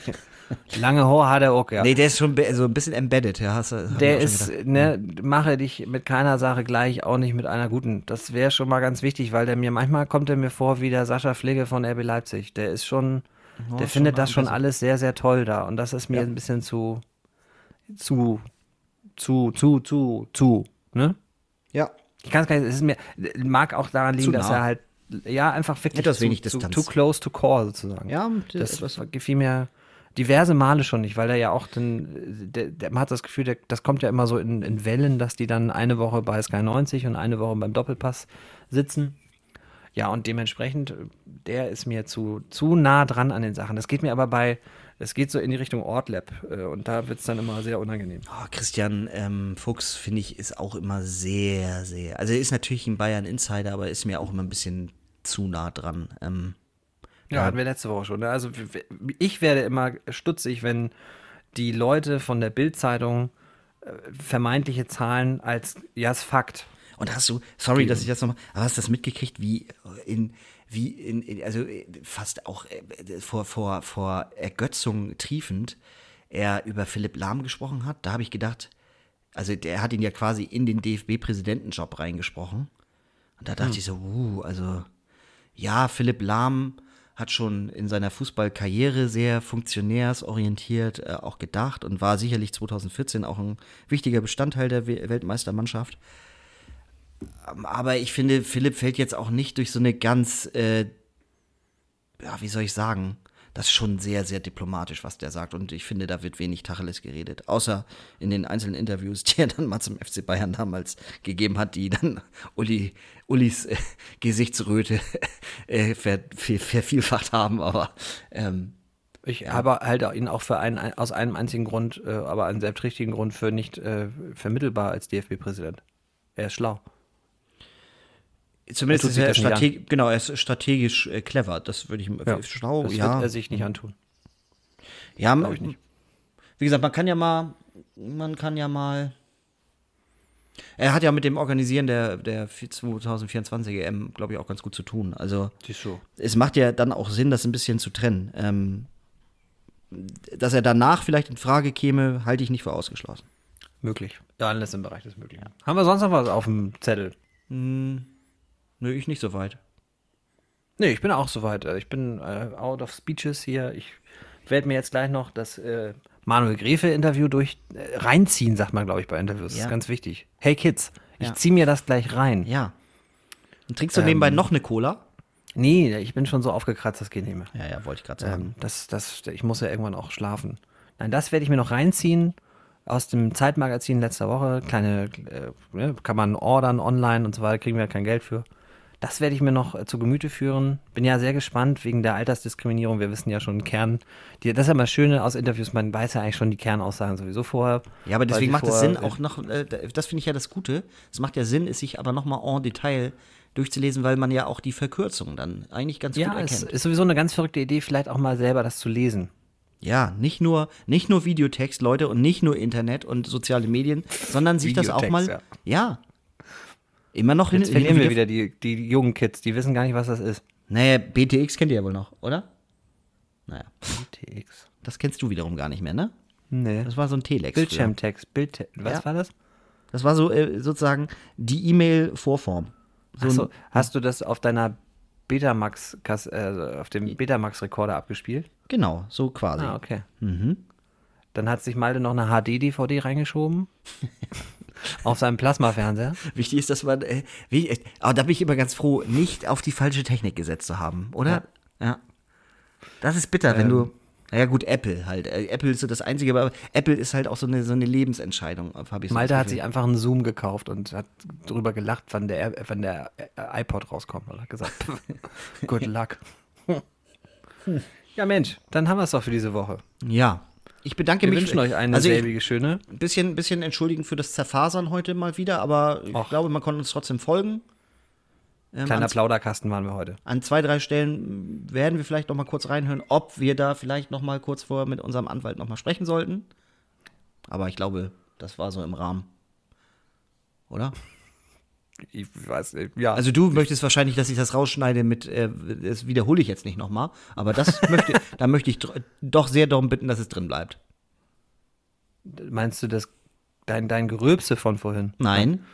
lange Haar hat er auch, ja. Nee, der ist schon so ein bisschen embedded, ja. Hast, Der ist, ne, mache dich mit keiner Sache gleich, auch nicht mit einer guten. Das wäre schon mal ganz wichtig, weil der mir, manchmal kommt er mir vor wie der Sascha Pflege von RB Leipzig. Der ist schon, der ist findet schon das schon besser. alles sehr, sehr toll da. Und das ist mir ein bisschen zu, zu, zu, zu, zu, zu, ne? Ja. Ich kann es gar nicht, es ist mir, mag auch daran liegen, Zu dass nah. er halt, ja, einfach wirklich Etwas zu, wenig zu, Distanz. too close to call sozusagen. Ja, Das etwas- gefiel mir diverse Male schon nicht, weil er ja auch dann, der, der, man hat das Gefühl, der, das kommt ja immer so in, in Wellen, dass die dann eine Woche bei Sky 90 und eine Woche beim Doppelpass sitzen. Ja, und dementsprechend, der ist mir zu, zu nah dran an den Sachen. Das geht mir aber bei, es geht so in die Richtung Ortlab äh, und da wird es dann immer sehr unangenehm. Oh, Christian ähm, Fuchs, finde ich, ist auch immer sehr, sehr. Also er ist natürlich ein Bayern-Insider, aber ist mir auch immer ein bisschen zu nah dran. Ähm, Ja, hatten wir letzte Woche schon. Ne? Also ich werde immer stutzig, wenn die Leute von der Bild-Zeitung äh, vermeintliche Zahlen als ja, ist Fakt. Und hast du, sorry, dass ich das nochmal, aber hast du das mitgekriegt, wie in, wie in, in also äh, fast auch äh, vor, vor, vor Ergötzung triefend er über Philipp Lahm gesprochen hat? Da habe ich gedacht, also der hat ihn ja quasi in den DFB-Präsidentenjob reingesprochen. Und da dachte ich so, uh, also ja, Philipp Lahm hat schon in seiner Fußballkarriere sehr funktionärsorientiert äh, auch gedacht und war sicherlich 2014 auch ein wichtiger Bestandteil der We Weltmeistermannschaft. Ähm, Aber ich finde, Philipp fällt jetzt auch nicht durch so eine ganz, äh, ja, wie soll ich sagen, das ist schon sehr, sehr diplomatisch, was der sagt. Und ich finde, da wird wenig Tacheles geredet. Außer in den einzelnen Interviews, die er dann mal zum FC Bayern damals gegeben hat, die dann Uli, Ulis äh, Gesichtsröte äh, ver, ver, vervielfacht haben. Aber ähm, Ich habe halt ihn auch für einen, aus einem einzigen Grund, äh, aber einen selbst richtigen Grund für nicht äh, vermittelbar als DFB-Präsident. Er ist schlau. Zumindest ist er das nicht strateg genau, er ist strategisch äh, clever. Das würde ich Ja, schlau, das ja. wird er sich nicht antun. Ja, Glaub ich nicht. wie gesagt, man kann ja mal, man kann ja mal. Er hat ja mit dem Organisieren der, der 2024 EM, glaube ich, auch ganz gut zu tun. Also es macht ja dann auch Sinn, das ein bisschen zu trennen. Ähm, dass er danach vielleicht in Frage käme, halte ich nicht für ausgeschlossen. Möglich. Ja, alles im Bereich des Möglichen. Haben wir sonst noch was auf dem Zettel? Nö, ich nicht so weit. Nee, ich bin auch soweit. Äh, Ich bin äh, out of speeches hier. Ich werde mir jetzt gleich noch das äh, Manuel Gräfe-Interview durch äh, reinziehen, sagt man, glaube ich, bei Interviews. Das Ja. ist ganz wichtig. Hey Kids, ich Ja. ziehe mir das gleich rein. Ja. Und trinkst du nebenbei noch eine Cola? Nee, ich bin schon so aufgekratzt, das geht nicht mehr. Ja, ja, wollte ich gerade sagen. Ähm, das, das, ich muss ja irgendwann auch schlafen. Nein, das werde ich mir noch reinziehen aus dem Zeitmagazin letzter Woche. Kleine, äh, ne, kann man ordern online und so weiter, kriegen wir ja kein Geld für. Das werde ich mir noch äh, zu Gemüte führen. Bin ja sehr gespannt wegen der Altersdiskriminierung. Wir wissen ja schon Kern. Die, das ist ja mal das Schöne aus Interviews, man weiß ja eigentlich schon die Kernaussagen sowieso vorher. Ja, aber deswegen macht es Sinn, auch noch, äh, das finde ich ja das Gute, es macht ja Sinn, es sich aber nochmal en Detail durchzulesen, weil man ja auch die Verkürzung dann eigentlich ganz Ja, gut erkennt. ist sowieso eine ganz verrückte Idee, vielleicht auch mal selber das zu lesen. Ja, nicht nur, nicht nur Videotext, Leute, und nicht nur Internet und soziale Medien, sondern sich das auch Videotext, mal, ja. ja. Immer noch hin, Jetzt verlieren wir wieder die, die jungen Kids, die wissen gar nicht, was das ist. Naja, BTX kennt ihr ja wohl noch, oder? Naja, TX. das kennst du wiederum gar nicht mehr, ne? Nee. Das war so ein Telex. Bildschirmtext, Bild, was Ja. war das? Das war so äh, sozusagen die E-Mail-Vorform. So Achso, hast du das auf deiner Betamax, äh, auf dem Betamax-Rekorder abgespielt? Genau, so quasi. Ah, okay. Mhm. Dann hat sich Malte noch eine HD-DVD reingeschoben. auf seinem Plasmafernseher. Wichtig ist, dass man, äh, wie, äh, aber da bin ich immer ganz froh, nicht auf die falsche Technik gesetzt zu haben, oder? Ja. Das ist bitter, wenn du, naja gut, Apple halt. Äh, Apple ist so das Einzige, aber Apple ist halt auch so eine, so eine Lebensentscheidung, habe ich so Malte hat sich einfach einen Zoom gekauft und hat drüber gelacht, wann der, wann der äh, iPod rauskommt. Und hat gesagt, good luck. ja Mensch, dann haben wir es doch für diese Woche. Ja. Ich bedanke Wir mich. wünschen euch eine also selbige schöne. ein bisschen, bisschen entschuldigen für das Zerfasern heute mal wieder, aber ich Och. glaube, man konnte uns trotzdem folgen. Ähm, Kleiner Plauderkasten waren wir heute. an zwei, drei Stellen werden wir vielleicht noch mal kurz reinhören, ob wir da vielleicht noch mal kurz vorher mit unserem Anwalt noch mal sprechen sollten. Aber ich glaube, das war so im Rahmen. Oder? Ich weiß nicht, ja. Also du möchtest wahrscheinlich, dass ich das rausschneide mit, äh, das wiederhole ich jetzt nicht noch mal, aber das möchte, da möchte ich doch sehr darum bitten, dass es drin bleibt. Meinst du das, dein, dein Gerülpse von vorhin? Nein.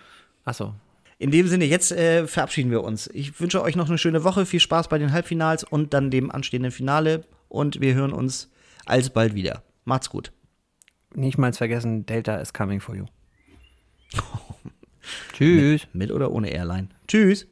Achso. In dem Sinne, jetzt äh, verabschieden wir uns. Ich wünsche euch noch eine schöne Woche, viel Spaß bei den Halbfinals und dann dem anstehenden Finale und wir hören uns alsbald wieder. Macht's gut. Nicht mal vergessen, Delta is coming for you. Tschüss. Mit oder ohne Airline. Tschüss.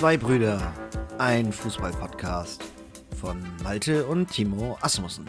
Zwei Brüder, ein Fußball-Podcast von Malte und Timo Asmussen.